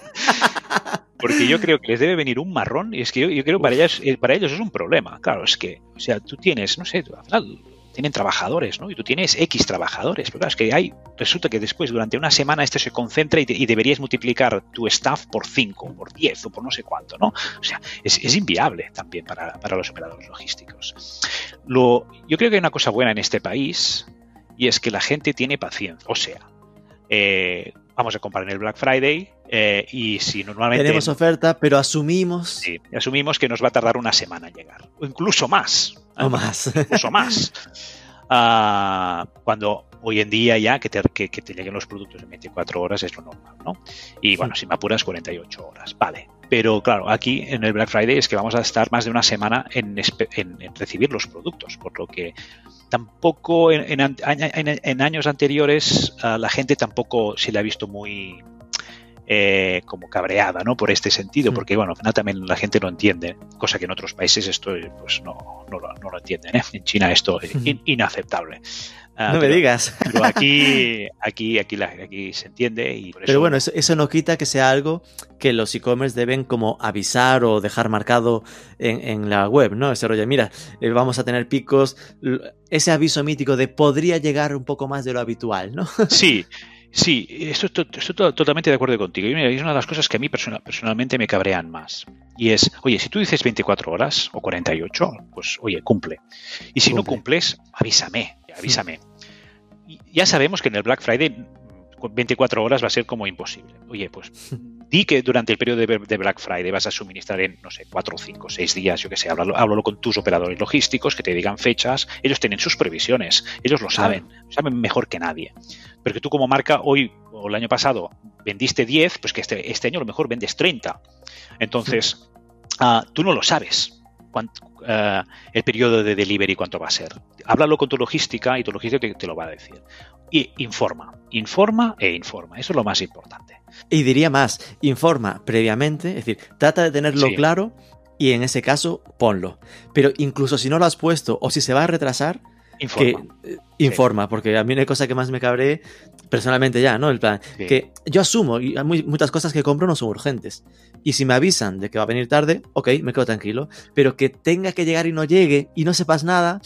porque yo creo que les debe venir un marrón y es que yo, yo creo que para ellos, eh, para ellos es un problema. Claro, es que, o sea, tú tienes, no sé, al final tienen trabajadores, ¿no? Y tú tienes X trabajadores. Pero claro, es que hay, resulta que después, durante una semana, esto se concentra y, deberías multiplicar tu staff por 5, por 10 o por no sé cuánto, ¿no? O sea, es, inviable también para, los operadores logísticos. Lo, yo creo que hay una cosa buena en este país y es que la gente tiene paciencia. O sea, eh, vamos a comprar en el Black Friday eh, y si normalmente... Tenemos oferta, pero asumimos... Sí, asumimos que nos va a tardar una semana en llegar, o incluso más. O más. Incluso más. Ah, cuando hoy en día ya que te, que, te, lleguen los productos en 24 horas es lo normal, ¿no? Y bueno, si me apuras 48 horas, vale. Pero claro, aquí en el Black Friday es que vamos a estar más de una semana en, en, recibir los productos, por lo que tampoco en, años anteriores la gente tampoco se le ha visto muy eh, como cabreada, ¿no? Por este sentido, porque bueno, también la gente lo entiende, cosa que en otros países esto pues no, no, lo entienden, ¿eh? En China esto es inaceptable. Ah, no me digas. Pero aquí, aquí, aquí, aquí se entiende y Pero bueno, eso, no quita que sea algo que los e-commerce deben como avisar o dejar marcado en, la web, ¿no? Ese rollo, mira, eh, vamos a tener picos, ese aviso mítico de podría llegar un poco más de lo habitual, ¿no? Sí, Sí, estoy, totalmente de acuerdo contigo. Y es una de las cosas que a mí personalmente me cabrean más. Y es, oye, si tú dices 24 horas o 48, pues oye, cumple. Y si no cumples, avísame, avísame. Ya sabemos que en el Black Friday 24 horas va a ser como imposible. Oye, pues di que durante el periodo de, Black Friday vas a suministrar en, no sé, 4, 5, 6 días, yo que sé, háblalo, con tus operadores logísticos que te digan fechas, ellos tienen sus previsiones, ellos lo saben, saben mejor que nadie. Pero que tú como marca hoy o el año pasado vendiste 10, pues que este, este año a lo mejor vendes 30. Entonces, ah, tú no lo sabes. Ah, el periodo de delivery cuánto va a ser. Háblalo con tu logística y tu logística te, lo va a decir. Y informa, informa e informa. Eso es lo más importante. Y diría más, informa previamente, es decir, trata de tenerlo claro y en ese caso ponlo. Pero incluso si no lo has puesto o si se va a retrasar, Informa. Que, eh, informa, porque a mí una cosa que más me cabré personalmente ya, ¿no? El plan, que yo asumo, y muchas cosas que compro no son urgentes. Y si me avisan de que va a venir tarde, ok, me quedo tranquilo. Pero que tenga que llegar y no llegue y no sepas nada,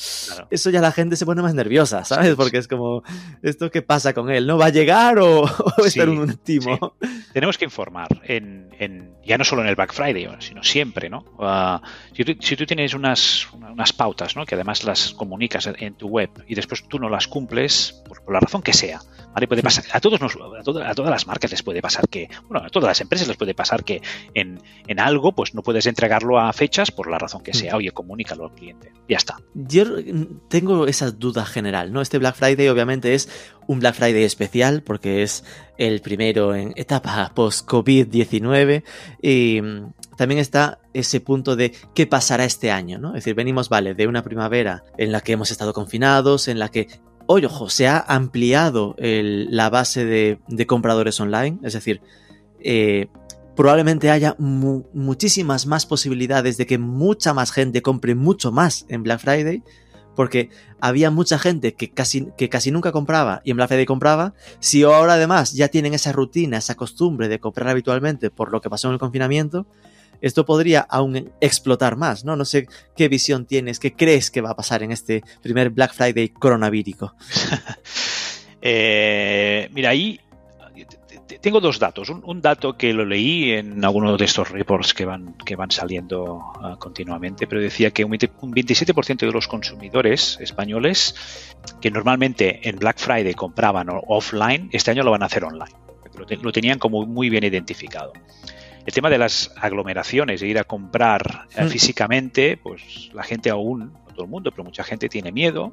eso ya la gente se pone más nerviosa, ¿sabes? Porque es como, ¿esto qué pasa con él? ¿No va a llegar o, o es un timo? Tenemos que informar, en, en, ya no solo en el Black Friday, sino siempre, ¿no? Uh, si, tú, tienes unas, unas pautas, ¿no? Que además las comunicas en tu web y después tú no las cumples, por, la razón que sea, ¿vale? Puede pasar, a todos nos, a, todas las marcas les puede pasar que, bueno, a todas las empresas les puede pasar que en, en, algo, pues no puedes entregarlo a fechas por la razón que sea. Mm. Oye, comunícalo al cliente. Ya está. Yo tengo esa duda general, ¿no? Este Black Friday obviamente es un Black Friday especial porque es el primero en etapa post-COVID-19 y mm, también está ese punto de qué pasará este año, ¿no? Es decir, venimos, vale, de una primavera en la que hemos estado confinados, en la que hoy, ojo, se ha ampliado la base de, compradores online, es decir, eh, probablemente haya muchísimas más posibilidades de que mucha más gente compre mucho más en Black Friday, porque había mucha gente que casi, que casi nunca compraba y en Black Friday compraba. Si ahora además ya tienen esa rutina, esa costumbre de comprar habitualmente por lo que pasó en el confinamiento, esto podría aún explotar más, ¿no? No sé qué visión tienes, qué crees que va a pasar en este primer Black Friday coronavírico. Eh, mira, ahí tengo dos datos. Un, dato que lo leí en alguno de estos reports que van, que van saliendo ah, continuamente, pero decía que un 27% de los consumidores españoles que normalmente en Black Friday compraban offline, este año lo van a hacer online. Lo, lo tenían como muy bien identificado. El tema de las aglomeraciones, de ir a comprar eh, Mm. físicamente, pues la gente aún, no todo el mundo, pero mucha gente tiene miedo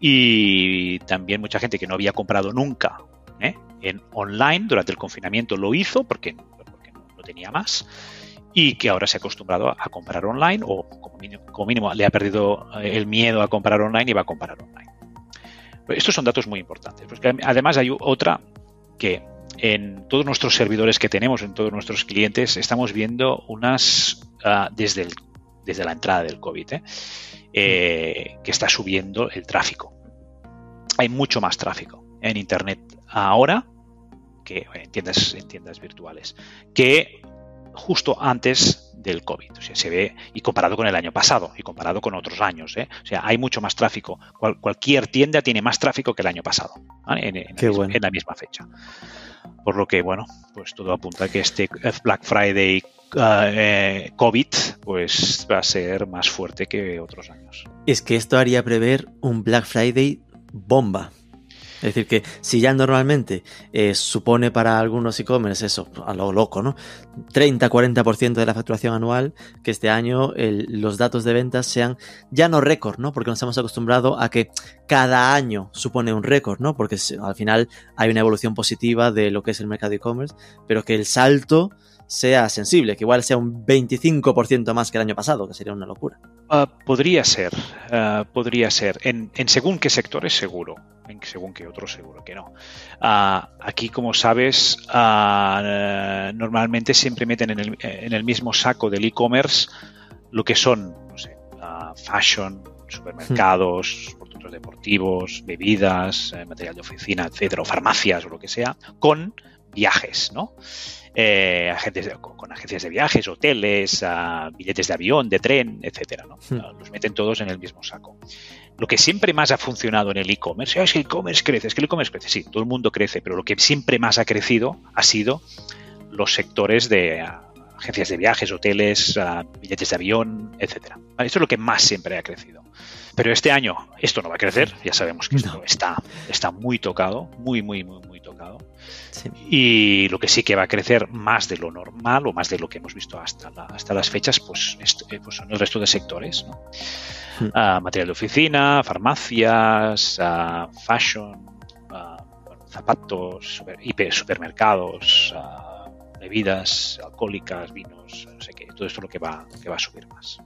y también mucha gente que no había comprado nunca ¿eh? En online durante el confinamiento lo hizo porque, no tenía más y que ahora se ha acostumbrado a comprar online o como mínimo, le ha perdido eh, el miedo a comprar online y va a comprar online. Estos son datos muy importantes, porque además hay otra que en todos nuestros servidores que tenemos, en todos nuestros clientes, estamos viendo unas uh, desde, desde la entrada del COVID, ¿eh? Eh, que está subiendo el tráfico. Hay mucho más tráfico en Internet ahora que en tiendas, en tiendas virtuales, que justo antes del COVID. O sea, se ve, y comparado con el año pasado, y comparado con otros años. ¿eh? O sea, hay mucho más tráfico. Cual, cualquier tienda tiene más tráfico que el año pasado, ¿vale? en, la, bueno. en, la, misma fecha. Por lo que, bueno, pues todo apunta a que este Black Friday uh, eh, COVID pues va a ser más fuerte que otros años. Es que esto haría prever un Black Friday bomba. Es decir, que si ya normalmente eh, supone para algunos e-commerce eso, a lo loco, ¿no? 30-40% de la facturación anual, que este año los datos de ventas sean ya no récord, ¿no? Porque nos hemos acostumbrado a que cada año supone un récord, ¿no? Porque al final hay una evolución positiva de lo que es el mercado e-commerce, pero que el salto sea sensible, que igual sea un 25% más que el año pasado, que sería una locura. Uh, podría ser, uh, podría ser. En, en, según qué sectores, seguro. En según qué otros, seguro que no. Uh, aquí, como sabes, normalmente siempre meten en el, en el mismo saco del e-commerce lo que son, no sé, fashion, supermercados, hmm. productos deportivos, bebidas, eh, material de oficina, etcétera, o farmacias o lo que sea, con viajes, ¿no? Eh, agencias de, con, con, agencias de viajes, hoteles, billetes de avión, de tren, etcétera. ¿no? Hmm. Uh, los meten todos en el mismo saco. Lo que siempre más ha funcionado en el e-commerce, es que el e-commerce crece, es que el e-commerce crece, sí, todo el mundo crece, pero lo que siempre más ha crecido ha sido los sectores de uh, agencias de viajes, hoteles, billetes de avión, etcétera. Esto es lo que más siempre ha crecido. Pero este año esto no va a crecer, ya sabemos que esto está, está muy tocado, muy, muy, muy. Sí. Y lo que sí que va a crecer más de lo normal o más de lo que hemos visto hasta, la, hasta las fechas, pues, esto, pues, son el resto de sectores. ¿no? Sí. Uh, material de oficina, farmacias, uh, fashion, uh, zapatos, super, hiper, supermercados, bebidas alcohólicas, vinos, no sé qué. Todo esto es lo que va, que va a subir más.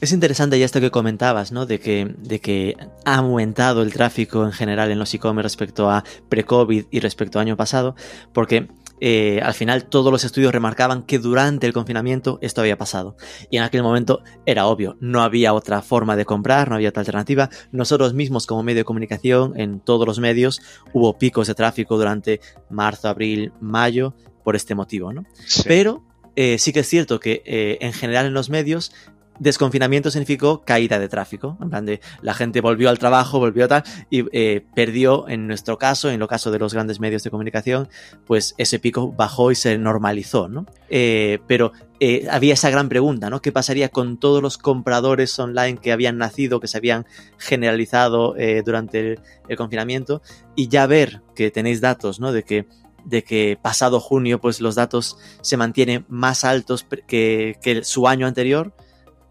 Es interesante ya esto que comentabas, ¿no? De que, de que ha aumentado el tráfico en general en los e-commerce respecto a pre-COVID y respecto a año pasado, porque eh, al final todos los estudios remarcaban que durante el confinamiento esto había pasado. Y en aquel momento era obvio, no había otra forma de comprar, no había otra alternativa. Nosotros mismos como medio de comunicación, en todos los medios, hubo picos de tráfico durante marzo, abril, mayo, por este motivo, ¿no? Sí. Pero eh, sí que es cierto que eh, en general en los medios desconfinamiento significó caída de tráfico. En plan de la gente volvió al trabajo, volvió a tal, y eh, perdió, en nuestro caso, en lo caso de los grandes medios de comunicación, pues ese pico bajó y se normalizó, ¿no? Eh, pero eh, había esa gran pregunta, ¿no? ¿Qué pasaría con todos los compradores online que habían nacido, que se habían generalizado durante el, el confinamiento? Y ya ver que tenéis datos, ¿no? De que de que pasado junio pues los datos se mantienen más altos que, que su año anterior,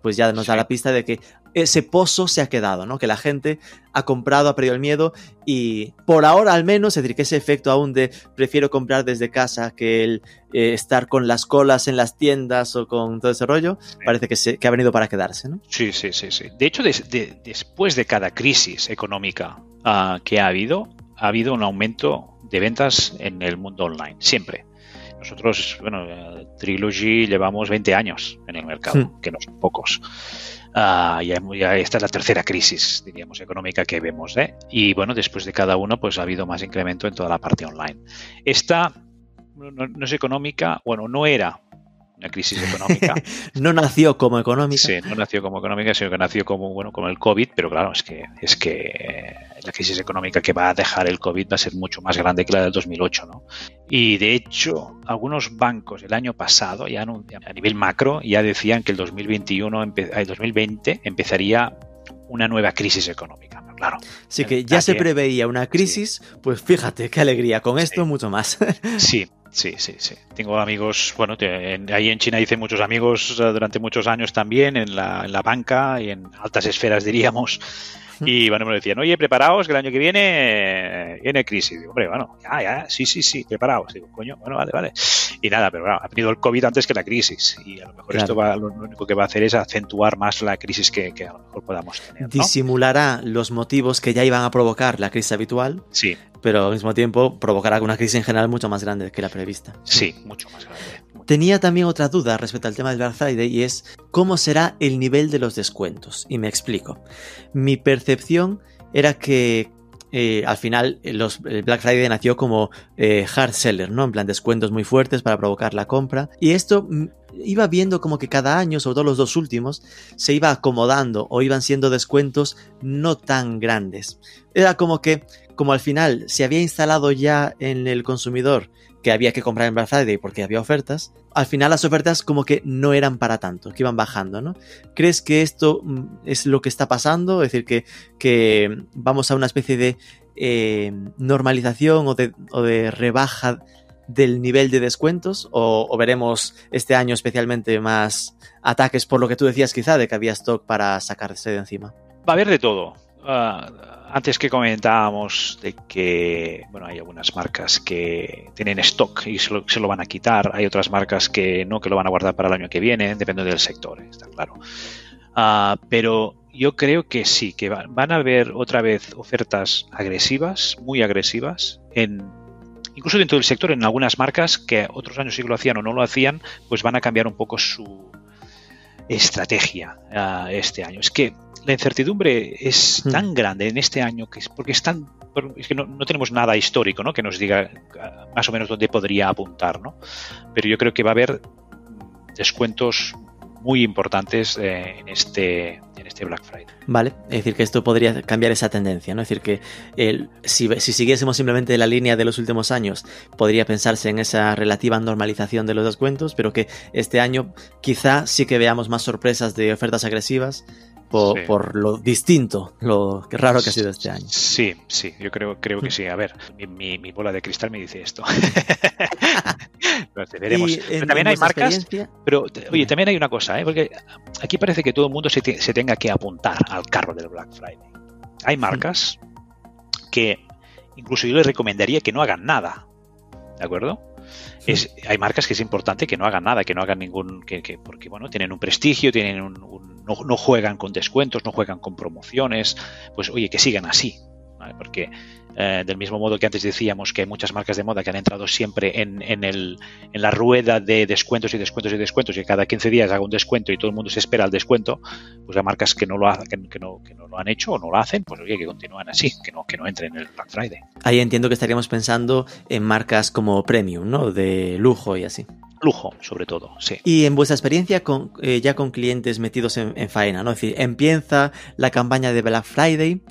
pues ya nos da la pista de que ese pozo se ha quedado, ¿no? Que la gente ha comprado, ha perdido el miedo y por ahora al menos, es decir, que ese efecto aún de prefiero comprar desde casa que el eh, estar con las colas en las tiendas o con todo ese rollo, parece que, se, que, ha venido para quedarse, ¿no? Sí, sí, sí, sí. De hecho, de, de, después de cada crisis económica uh, que ha habido, ha habido un aumento de ventas en el mundo online, siempre. Nosotros, bueno, Trilogy llevamos 20 años en el mercado, sí. que no son pocos. Uh, ya, ya, esta es la tercera crisis, diríamos, económica que vemos. ¿eh? Y bueno, después de cada uno, pues ha habido más incremento en toda la parte online. Esta no, no es económica, bueno, no era una crisis económica. no nació como económica. Sí, no nació como económica, sino que nació como, bueno, como el COVID, pero claro, es que, es que la crisis económica que va a dejar el COVID va a ser mucho más grande que la del 2008, ¿no? Y de hecho, algunos bancos el año pasado, ya a nivel macro, ya decían que el 2021, el 2020 empezaría una nueva crisis económica. Claro. Sí que ya se preveía una crisis, sí. pues fíjate qué alegría, con esto sí. mucho más. Sí, Sí, sí, sí. Tengo amigos, bueno, ahí en China hice muchos amigos eh, durante muchos años también, en la, en la banca y en altas esferas, diríamos. Y bueno, me decían, oye, preparaos que el año que viene viene crisis. Digo, hombre, bueno, ya, ya, sí, sí, sí, preparaos. Digo, coño, bueno, vale, vale. Y nada, pero bueno, ha venido el COVID antes que la crisis. Y a lo mejor esto va, lo único que va a hacer es acentuar más la crisis que, que a lo mejor podamos tener. ¿no? Disimulará los motivos que ya iban a provocar la crisis habitual. Sí. Pero al mismo tiempo provocará una crisis en general mucho más grande que la prevista. Sí, mucho más grande. Tenía también otra duda respecto al tema del Black Friday y es cómo será el nivel de los descuentos. Y me explico. Mi percepción era que eh, al final los, el Black Friday nació como eh, hard seller, ¿no? En plan descuentos muy fuertes para provocar la compra. Y esto mm, iba viendo como que cada año, sobre todo los dos últimos, se iba acomodando o iban siendo descuentos no tan grandes. Era como que, como al final se había instalado ya en el consumidor que había que comprar en Black porque había ofertas, al final las ofertas como que no eran para tanto, que iban bajando, ¿no? ¿Crees que esto mm, es lo que está pasando? Es decir, que, que vamos a una especie de eh, normalización o de, o de, rebaja del nivel de descuentos o, veremos este año especialmente más ataques por lo que tú decías quizá de que había stock para sacarse de encima? Va a haber de todo. Uh, antes que comentábamos de que bueno hay algunas marcas que tienen stock y se lo, se lo, van a quitar, hay otras marcas que no, que lo van a guardar para el año que viene, depende del sector, está claro. Uh, pero yo creo que sí, que va, van a haber otra vez ofertas agresivas, muy agresivas, en incluso dentro del sector, en algunas marcas que otros años sí que lo hacían o no lo hacían, pues van a cambiar un poco su estrategia uh, este año. Es que la incertidumbre es tan grande en este año que es porque es tan es que no, no, tenemos nada histórico ¿no? que nos diga más o menos dónde podría apuntar ¿no? pero yo creo que va a haber descuentos muy importantes eh, en este en este Black Friday. Vale, es decir, que esto podría cambiar esa tendencia, ¿no? Es decir, que el, si, si, siguiésemos simplemente la línea de los últimos años, podría pensarse en esa relativa normalización de los descuentos, pero que este año quizá sí que veamos más sorpresas de ofertas agresivas, por, sí. por, lo distinto, lo raro que ha sido este año. Sí, sí, yo creo, creo que sí. A ver, mi, mi, mi bola de cristal me dice esto. Entonces, veremos. Pero también hay marcas, pero oye, también hay una cosa, ¿eh? porque aquí parece que todo el mundo se, te, se, tenga que apuntar al carro del Black Friday. Hay marcas que incluso yo les recomendaría que no hagan nada, ¿de acuerdo? Es, hay marcas que es importante que no hagan nada, que no hagan ningún, que, que porque bueno, tienen un prestigio, tienen un, un no, no, juegan con descuentos, no juegan con promociones, pues oye, que sigan así, porque eh, del mismo modo que antes decíamos que hay muchas marcas de moda que han entrado siempre en, en, el, en, la rueda de descuentos y descuentos y descuentos y cada 15 días haga un descuento y todo el mundo se espera al descuento, pues hay marcas que no lo, ha, que, no, que no lo han hecho o no lo hacen, pues oye, que continúan así, que no, que no entren en el Black Friday. Ahí entiendo que estaríamos pensando en marcas como Premium, ¿no? De lujo y así lujo, sobre todo, sí. Y en vuestra experiencia con, eh, ya con clientes metidos en, en, faena, ¿no? Es decir, empieza la campaña de Black Friday,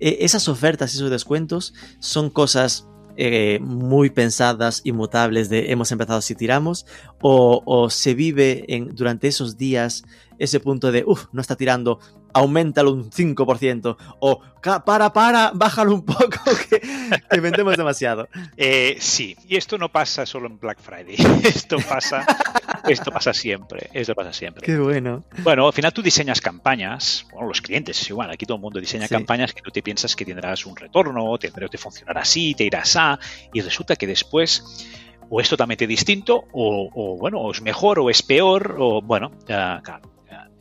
eh, esas ofertas y esos descuentos son cosas eh, muy pensadas, inmutables de hemos empezado si tiramos, o, o se vive en, durante esos días ese punto de, uff, no está tirando, aumentalo un 5%, o para, para, bájalo un poco, que, que vendemos demasiado. Eh, sí, y esto no pasa solo en Black Friday, esto pasa, esto pasa siempre, esto pasa siempre. Qué bueno. Bueno, al final tú diseñas campañas, bueno, los clientes es igual, aquí todo el mundo diseña sí. campañas que tú te piensas que tendrás un retorno, te, te funcionará así, te irás a, y resulta que después o es totalmente distinto, o, o bueno, o es mejor, o es peor, o bueno, uh, claro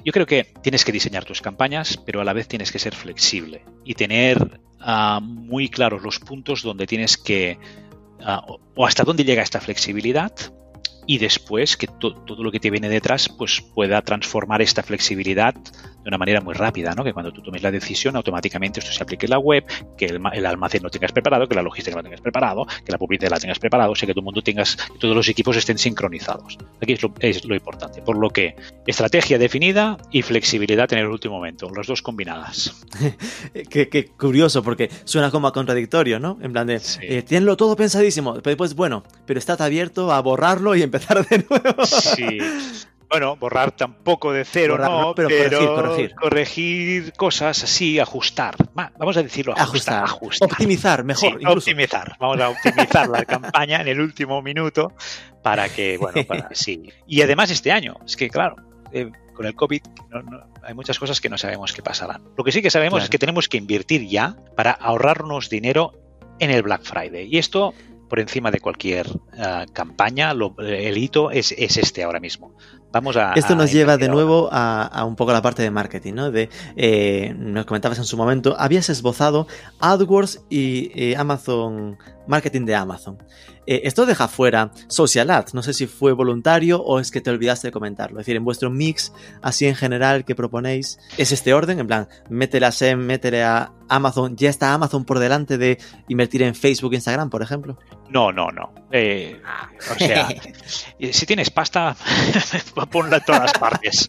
yo creo que tienes que diseñar tus campañas, pero a la vez tienes que ser flexible y tener uh, muy claros los puntos donde tienes que, uh, o hasta dónde llega esta flexibilidad y después que to todo lo que te viene detrás pues pueda transformar esta flexibilidad de una manera muy rápida, ¿no? Que cuando tú tomes la decisión automáticamente esto se aplique en la web, que el, el, almacén lo tengas preparado, que la logística lo tengas preparado, que la publicidad la tengas preparado, o sea que todo el mundo tengas, que todos los equipos estén sincronizados. Aquí es lo, es lo importante. Por lo que estrategia definida y flexibilidad en el último momento, las dos combinadas. qué, qué, curioso, porque suena como a contradictorio, ¿no? En plan de, sí. eh, todo pensadísimo, pero después, bueno, pero estás abierto a borrarlo y empezar de nuevo. Sí. Bueno, borrar tampoco de cero, Borrar, no, pero corregir, corregir. corregir cosas así, ajustar. Va, Vamos a decirlo, ajustar. Ajustar. ajustar. Optimizar, mejor, Sí, incluso. optimizar. Vamos a optimizar la campaña en el último minuto para que, bueno, para sí. Y además este año, es que claro, eh, con el COVID no- no- hay muchas cosas que no sabemos qué pasarán. Lo que sí que sabemos Claro. es que tenemos que invertir ya para ahorrarnos dinero en el Black Friday. Y esto por encima de cualquier ah, campaña, lo- el hito es, es este ahora mismo. Vamos a. Esto a nos lleva de nuevo a, a un poco la parte de marketing, ¿no? De, eh, nos comentabas en su momento, habías esbozado AdWords y eh, Amazon, marketing de Amazon. Eh, esto deja fuera Social Ads, no sé si fue voluntario o es que te olvidaste de comentarlo. Es decir, en vuestro mix, así en general, que proponéis, ¿es este orden? En plan, métele a SEM, métele a Amazon, ¿ya está Amazon por delante de invertir en Facebook e Instagram, por ejemplo? No, no, no. Eh, o sea, si tienes pasta, ponla en todas partes.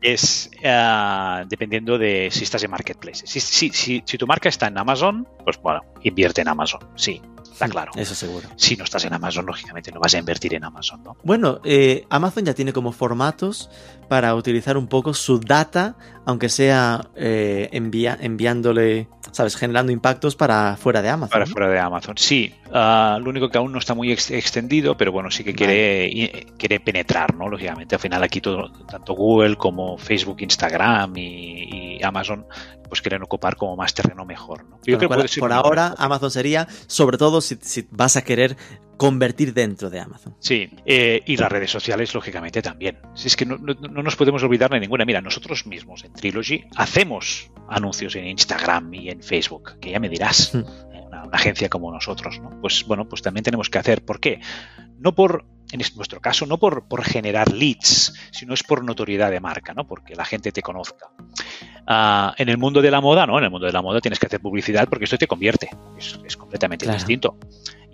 Es ah, dependiendo de si estás en Marketplace. Si, si, si, si tu marca está en Amazon, pues bueno, invierte en Amazon. Sí, está claro. Eso seguro. Si no estás en Amazon, lógicamente no vas a invertir en Amazon, ¿no? Bueno, eh, Amazon ya tiene como formatos para utilizar un poco su data, aunque sea eh, envía- enviándole, ¿sabes? Generando impactos para fuera de Amazon. Para ¿no? fuera de Amazon. Sí, ah, lo único que aún no está muy ex- extendido, pero bueno, sí que quiere, quiere penetrar, ¿no? Lógicamente, al final aquí todo, tanto Google como Facebook, Instagram y, y Amazon, pues quieren ocupar como más terreno mejor, ¿no? Yo creo que por una ahora, Amazon sería, sobre todo si, si vas a querer convertir dentro de Amazon. Sí, eh, y las redes sociales, lógicamente, también. Si es que no, no- no nos podemos olvidar de ninguna. Mira, nosotros mismos en Trilogy hacemos anuncios en Instagram y en Facebook, que ya me dirás, Hmm. eh, una, una agencia como nosotros, ¿no? Pues bueno, pues también tenemos que hacer. ¿Por qué? No por, en es- nuestro caso, no por, por generar leads, sino es por notoriedad de marca, ¿no? Porque la gente te conozca. Ah, en el mundo de la moda, ¿no? En el mundo de la moda tienes que hacer publicidad porque esto te convierte. Es, es completamente Claro. distinto.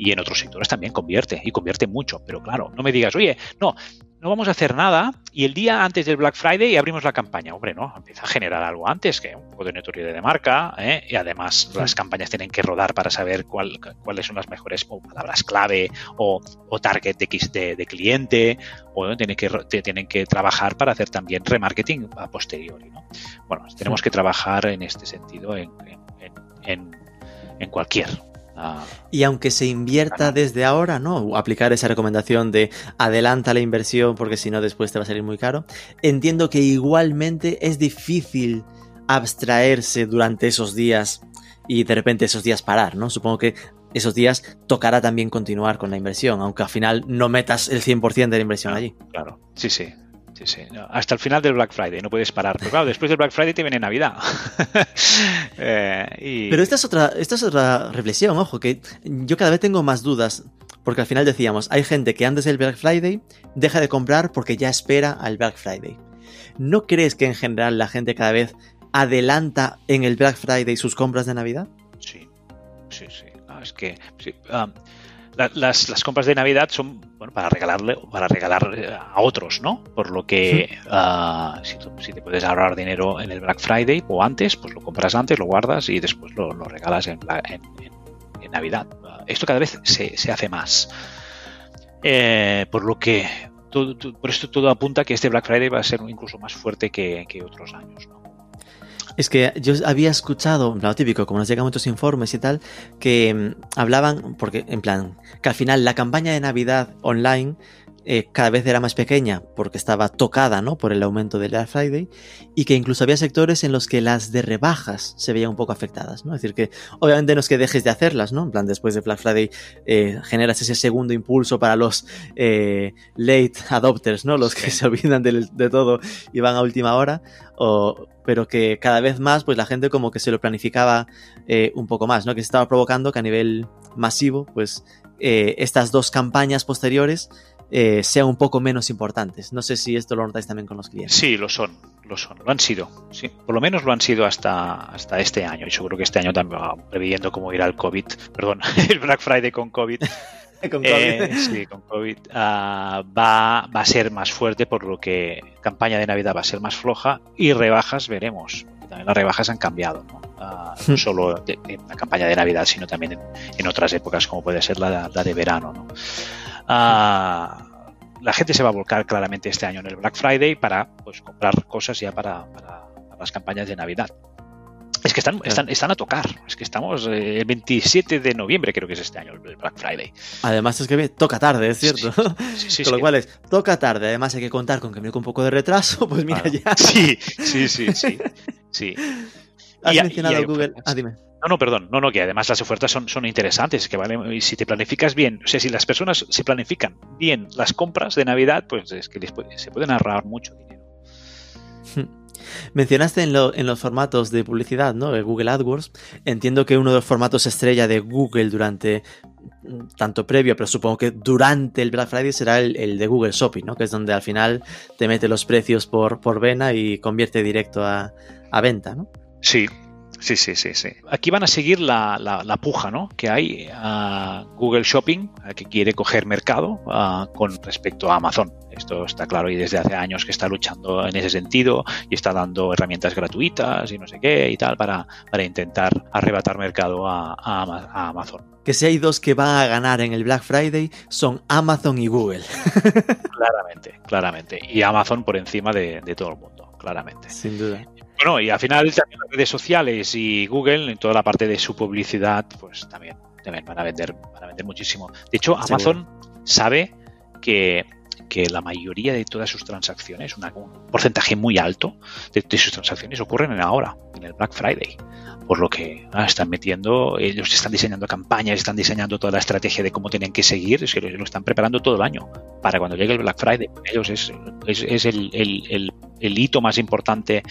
Y en otros sectores también convierte, y convierte mucho. Pero claro, no me digas, oye, no, no vamos a hacer nada y el día antes del Black Friday abrimos la campaña. Hombre, no, empieza a generar algo antes, que un poco de notoriedad de marca, ¿eh? y además las campañas tienen que rodar para saber cuál- cuáles son las mejores o palabras clave o, o target de, de, de cliente, o ¿no? tienen, que, te- tienen que trabajar para hacer también remarketing a posteriori. ¿no? Bueno, tenemos que trabajar en este sentido en, en- en- en- en cualquier. Ah, Y aunque se invierta desde ahora, ¿no? Aplicar esa recomendación de adelanta la inversión porque si no después te va a salir muy caro. Entiendo que igualmente es difícil abstraerse durante esos días y de repente esos días parar, ¿no? Supongo que esos días tocará también continuar con la inversión, aunque al final no metas el 100% de la inversión allí. Claro, sí, sí. Sí, sí. No, Hasta el final del Black Friday, no puedes parar. Pero claro, después del Black Friday te viene Navidad. Eh, y- Pero esta es otra, esta es otra reflexión, ojo, que yo cada vez tengo más dudas. Porque al final decíamos, hay gente que antes del Black Friday deja de comprar porque ya espera al Black Friday. ¿No crees que en general la gente cada vez adelanta en el Black Friday sus compras de Navidad? Sí, sí, sí. No, es que sí, um, la- las, las compras de Navidad son bueno, para regalarle para regalar eh, a otros, ¿no? Por lo que ah, si, tú- si te puedes ahorrar dinero en el Black Friday o antes, pues lo compras antes, lo guardas y después lo, lo regalas en, en- en- en Navidad. Ah, Esto cada vez se, se hace más. Eh, por lo que todo- todo- por esto todo apunta que este Black Friday va a ser incluso más fuerte que, que otros años, ¿no? Es que yo había escuchado, en plan, lo típico, como nos llegan muchos informes y tal, que mm, hablaban, porque en plan, que al final la campaña de Navidad online eh, cada vez era más pequeña porque estaba tocada, ¿no? Por el aumento del Black Friday y que incluso había sectores en los que las de rebajas se veían un poco afectadas, ¿no? Es decir, que obviamente no es que dejes de hacerlas, ¿no? En plan, después de Black Friday eh, generas ese segundo impulso para los eh, late adopters, ¿no? Los que Sí. se olvidan del- de, todo y van a última hora, o, pero que cada vez más, pues la gente como que se lo planificaba eh, un poco más, ¿no? Que se estaba provocando que a nivel masivo, pues eh, estas dos campañas posteriores eh, sean un poco menos importantes. No sé si esto lo notáis también con los clientes. Sí, lo son, lo son, lo han sido. Sí, por lo menos lo han sido hasta, hasta este año. Y seguro que este año también, previendo cómo irá el COVID, perdón, el Black Friday con COVID, Con eh, sí, con COVID, ah, va, va a ser más fuerte, por lo que campaña de Navidad va a ser más floja y rebajas veremos. También las rebajas han cambiado, ¿no? Ah, no solo de- en la campaña de Navidad, sino también en, en otras épocas, como puede ser la, la de verano, ¿no? Ah, la gente se va a volcar claramente este año en el Black Friday para pues, comprar cosas ya para, para, para las campañas de Navidad. Es que están, están, están a tocar. Es que estamos eh, el 27 de noviembre, creo que es este año, el Black Friday. Además es que toca tarde, es cierto. Sí, sí, sí, con lo cual es, toca tarde. Además hay que contar con que viene con un poco de retraso. Pues mira Claro. ya. Sí, sí, sí, sí. sí. Has Y mencionado y Google. Ah, dime. No, no, perdón. No, no, que además las ofertas son, son interesantes, que vale, y si te planificas bien, o sea, si las personas se planifican bien las compras de Navidad, pues es que les puede- se pueden ahorrar mucho dinero. Mencionaste en, lo- en los formatos de publicidad, ¿no? Google AdWords. Entiendo que uno de los formatos estrella de Google durante mm, tanto previo, pero supongo que durante el Black Friday será el, el de Google Shopping, ¿no? Que es donde al final te mete los precios por, por vena y convierte directo a, a venta, ¿no? Sí, sí, sí, sí, sí. Aquí van a seguir la, la- la puja ¿no? que hay a Google Shopping, a que quiere coger mercado con respecto a Amazon. Esto está claro y desde hace años que está luchando en ese sentido y está dando herramientas gratuitas y no sé qué y tal para, para intentar arrebatar mercado a, a a Amazon. Que si hay dos que van a ganar en el Black Friday son Amazon y Google. Claramente, claramente. Y Amazon por encima de, de todo el mundo, claramente. Sin duda. Bueno, y al final también las redes sociales y Google, en toda la parte de su publicidad, pues también, también van a vender, van a vender muchísimo. De hecho, Seguro. Amazon sabe que, que la mayoría de todas sus transacciones, una- un porcentaje muy alto de, de sus transacciones ocurren en ahora, en el Black Friday. Por lo que ah, están metiendo, ellos están diseñando campañas, están diseñando toda la estrategia de cómo tienen que seguir, es que lo, lo están preparando todo el año para cuando llegue el Black Friday. Ellos es, es, es el, el- el- el hito más importante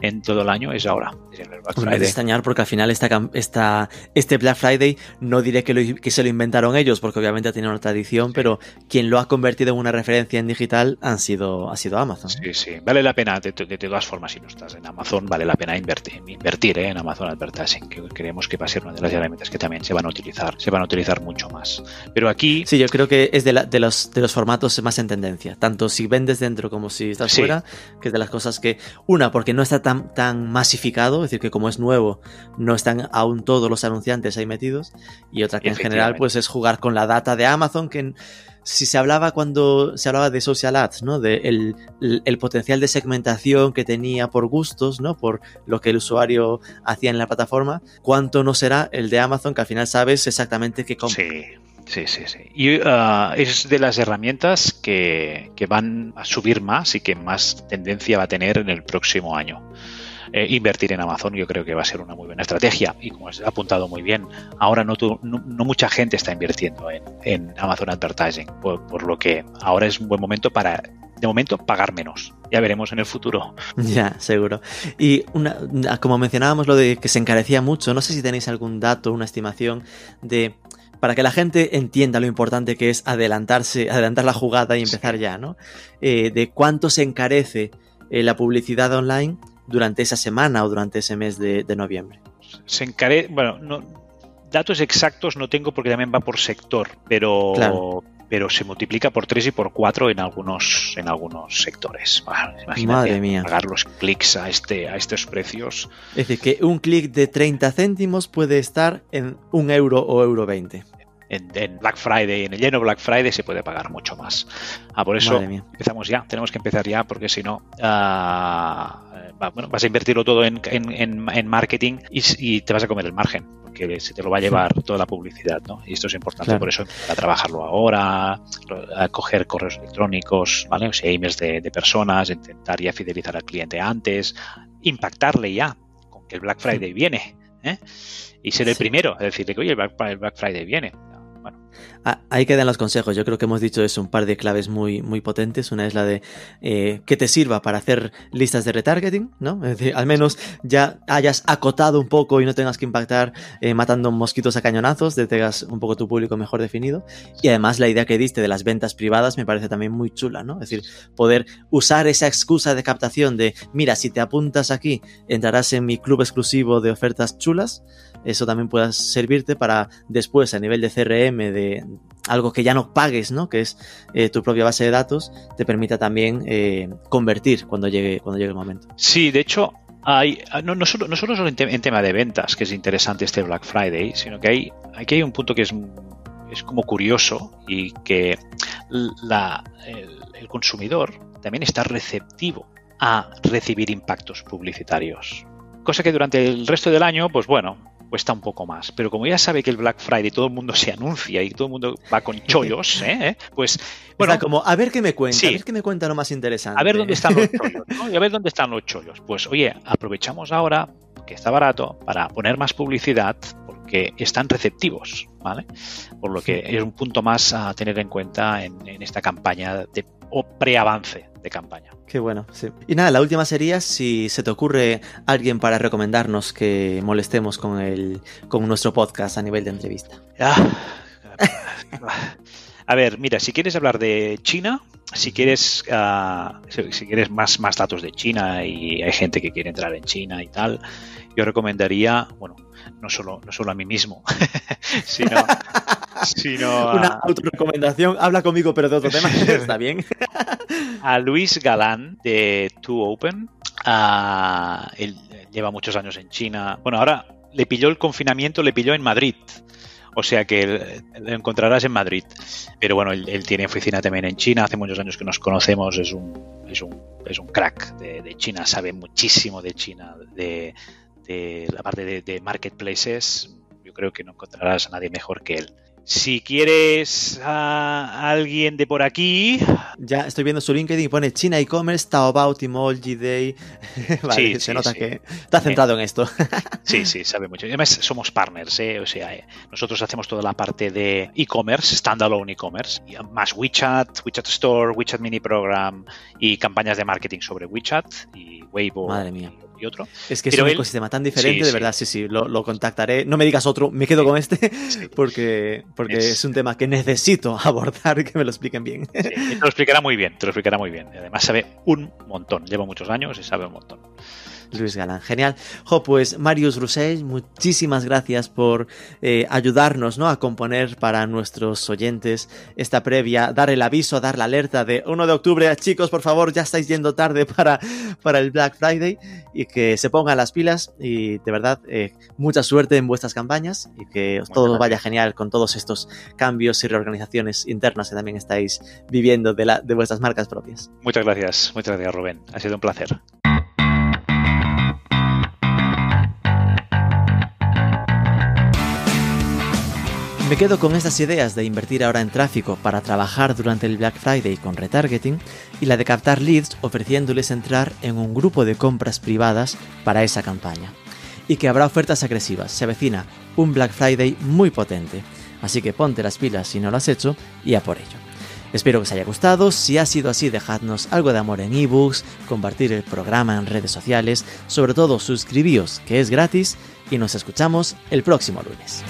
en todo el año, es ahora, es el Black no Friday. extrañar porque al final esta, esta, este Black Friday no diré que, lo- que se lo inventaron ellos porque obviamente tiene una tradición, pero quien lo ha convertido en una referencia en digital han sido, ha sido Amazon. Sí, sí, vale la pena, de, de- de todas formas, si no estás en Amazon, vale la pena invertir, invertir ¿eh? en Amazon Advertising, que creemos que va a ser una de las herramientas que también se van a utilizar, se van a utilizar mucho más. Pero aquí, Sí, yo creo que es de, la- de los, de los formatos más en tendencia, tanto si vendes dentro como si estás Sí. fuera, que es de las cosas que, una, porque no está tan, tan masificado, es decir, que como es nuevo, no están aún todos los anunciantes ahí metidos, y otra que en general pues es jugar con la data de Amazon, que si se hablaba cuando se hablaba de social ads, ¿no? De el, el- el potencial de segmentación que tenía por gustos, ¿no? Por lo que el usuario hacía en la plataforma, ¿cuánto no será el de Amazon que al final sabes exactamente qué compra? Sí, sí, sí, sí. Y ah, es de las herramientas que, que van a subir más y que más tendencia va a tener en el próximo año. Eh, invertir en Amazon yo creo que va a ser una muy buena estrategia y como has apuntado muy bien, ahora no, tu- no, no mucha gente está invirtiendo en, en Amazon Advertising, por, por lo que ahora es un buen momento para, de momento, pagar menos. Ya veremos en el futuro. Ya, seguro. Y una- como mencionábamos lo de que se encarecía mucho, no sé si tenéis algún dato, una estimación de para que la gente entienda lo importante que es adelantarse, adelantar la jugada y empezar ya, ¿no? Eh, de cuánto se encarece eh, la publicidad online durante esa semana o durante ese mes de, de noviembre. Se encare... Bueno, no, datos exactos no tengo porque también va por sector, pero, Claro. Pero se multiplica por 3 y por 4 en algunos, en algunos sectores. Bueno, imagínate, Madre mía. pagar los clics a, este, a estos precios. Es decir, que un clic de 30 céntimos puede estar en un euro o euro 20. En, en Black Friday, en el lleno Black Friday se puede pagar mucho más. Ah, por eso empezamos ya, tenemos que empezar ya porque si no, va- bueno, vas a invertirlo todo en, en- en- marketing y te vas a comer el margen, porque se te lo va a llevar toda la publicidad, ¿no? Y esto es importante, Claro. por eso a trabajarlo ahora, a coger correos electrónicos, ¿vale? O sea, emails de, de personas, intentar ya fidelizar al cliente antes, impactarle ya con que el Black Friday viene, ¿eh? Y ser el Sí. primero, es decirle que, oye, el Black, el Black Friday viene. Bueno, Ah, Ahí quedan los consejos. Yo creo que hemos dicho eso, un par de claves muy, muy potentes. Una es la de eh, que te sirva para hacer listas de retargeting, ¿no? Es decir, al menos ya hayas acotado un poco y no tengas que impactar eh, matando mosquitos a cañonazos, de tengas un poco tu público mejor definido. Y además la idea que diste de las ventas privadas me parece también muy chula, ¿no? Es decir, poder usar esa excusa de captación de, mira, si te apuntas aquí, entrarás en mi club exclusivo de ofertas chulas. Eso también pueda servirte para después, a nivel de CRM, de algo que ya no pagues, ¿no? Que es eh, tu propia base de datos, te permita también eh, convertir cuando llegue, cuando llegue el momento. Sí, de hecho, hay, no, solo, no solo en, te- en tema de ventas, que es interesante este Black Friday, sino que hay, aquí hay un punto que es, es como curioso y que el, el consumidor también está receptivo a recibir impactos publicitarios. Cosa que durante el resto del año, pues bueno, cuesta un poco más. Pero como ya sabe que el Black Friday todo el mundo se anuncia y todo el mundo va con chollos, ¿eh? pues bueno, como a ver qué me cuenta, a ver qué me cuenta lo más interesante. A ver dónde están los chollos, ¿no? Y a ver dónde están los chollos. Pues oye, aprovechamos ahora que está barato para poner más publicidad porque están receptivos, ¿vale? Por lo que es un punto más a tener en cuenta en, en esta campaña de, o preavance de campaña. Qué bueno, sí. Y nada, la última sería si se te ocurre alguien para recomendarnos que molestemos con el con nuestro podcast a nivel de entrevista. Ah, a ver, mira, si quieres hablar de China, si quieres, uh, si quieres más, más datos de China y hay gente que quiere entrar en China y tal, yo recomendaría, bueno, no solo, no solo a mí mismo, sino, sino a... Una autorrecomendación, habla conmigo pero de otro tema, está bien. a Luis Galán de Too Open, uh, él lleva muchos años en China, bueno, ahora le pilló el confinamiento, le pilló en Madrid, o sea que lo encontrarás en Madrid. Pero bueno, él, él, tiene oficina también en China, hace muchos años que nos conocemos, es un, es un, es un crack de, de China, sabe muchísimo de China, de, de la parte de, de, marketplaces. Yo creo que no encontrarás a nadie mejor que él. Si quieres a alguien de por aquí. Ya estoy viendo su LinkedIn y pone China e-commerce, Taobao, Tmall, G-Day. vale, Sí, se sí, nota sí. que está centrado en esto. Sí, sí, sabe mucho. Y Además, somos partners, ¿eh? o sea, eh, nosotros hacemos toda la parte de e-commerce, standalone e-commerce, más WeChat, WeChat Store, WeChat Mini Program y campañas de marketing sobre WeChat y Weibo Madre mía. y otro. Es que es un él- ecosistema tan diferente, Sí, de verdad, sí, sí, lo, lo contactaré. No me digas otro, me quedo con este, porque, porque es... Es- un tema que necesito abordar y que me lo expliquen bien. Te lo explicará muy bien, te lo explicará muy bien. Además sabe un montón, lleva muchos años y sabe un montón. Luis Galán, genial. Jo, pues Marius Roussel, muchísimas gracias por eh, ayudarnos ¿no? a componer para nuestros oyentes esta previa, dar el aviso, dar la alerta de 1 de octubre. Chicos, por favor, ya estáis yendo tarde para, para el Black Friday y que se pongan las pilas y de verdad eh, mucha suerte en vuestras campañas y que todo gracias. vaya genial con todos estos cambios y reorganizaciones internas que también estáis viviendo de, la, de vuestras marcas propias. Muchas gracias, muchas gracias Rubén. Ha sido un placer. Me quedo con estas ideas de invertir ahora en tráfico para trabajar durante el Black Friday con retargeting y la de captar leads ofreciéndoles entrar en un grupo de compras privadas para esa campaña. Y que habrá ofertas agresivas, se avecina un Black Friday muy potente, así que ponte las pilas si no lo has hecho y a por ello. Espero que os haya gustado, si ha sido así dejadnos algo de amor en ebooks, compartir el programa en redes sociales, sobre todo suscribíos que es gratis y nos escuchamos el próximo lunes.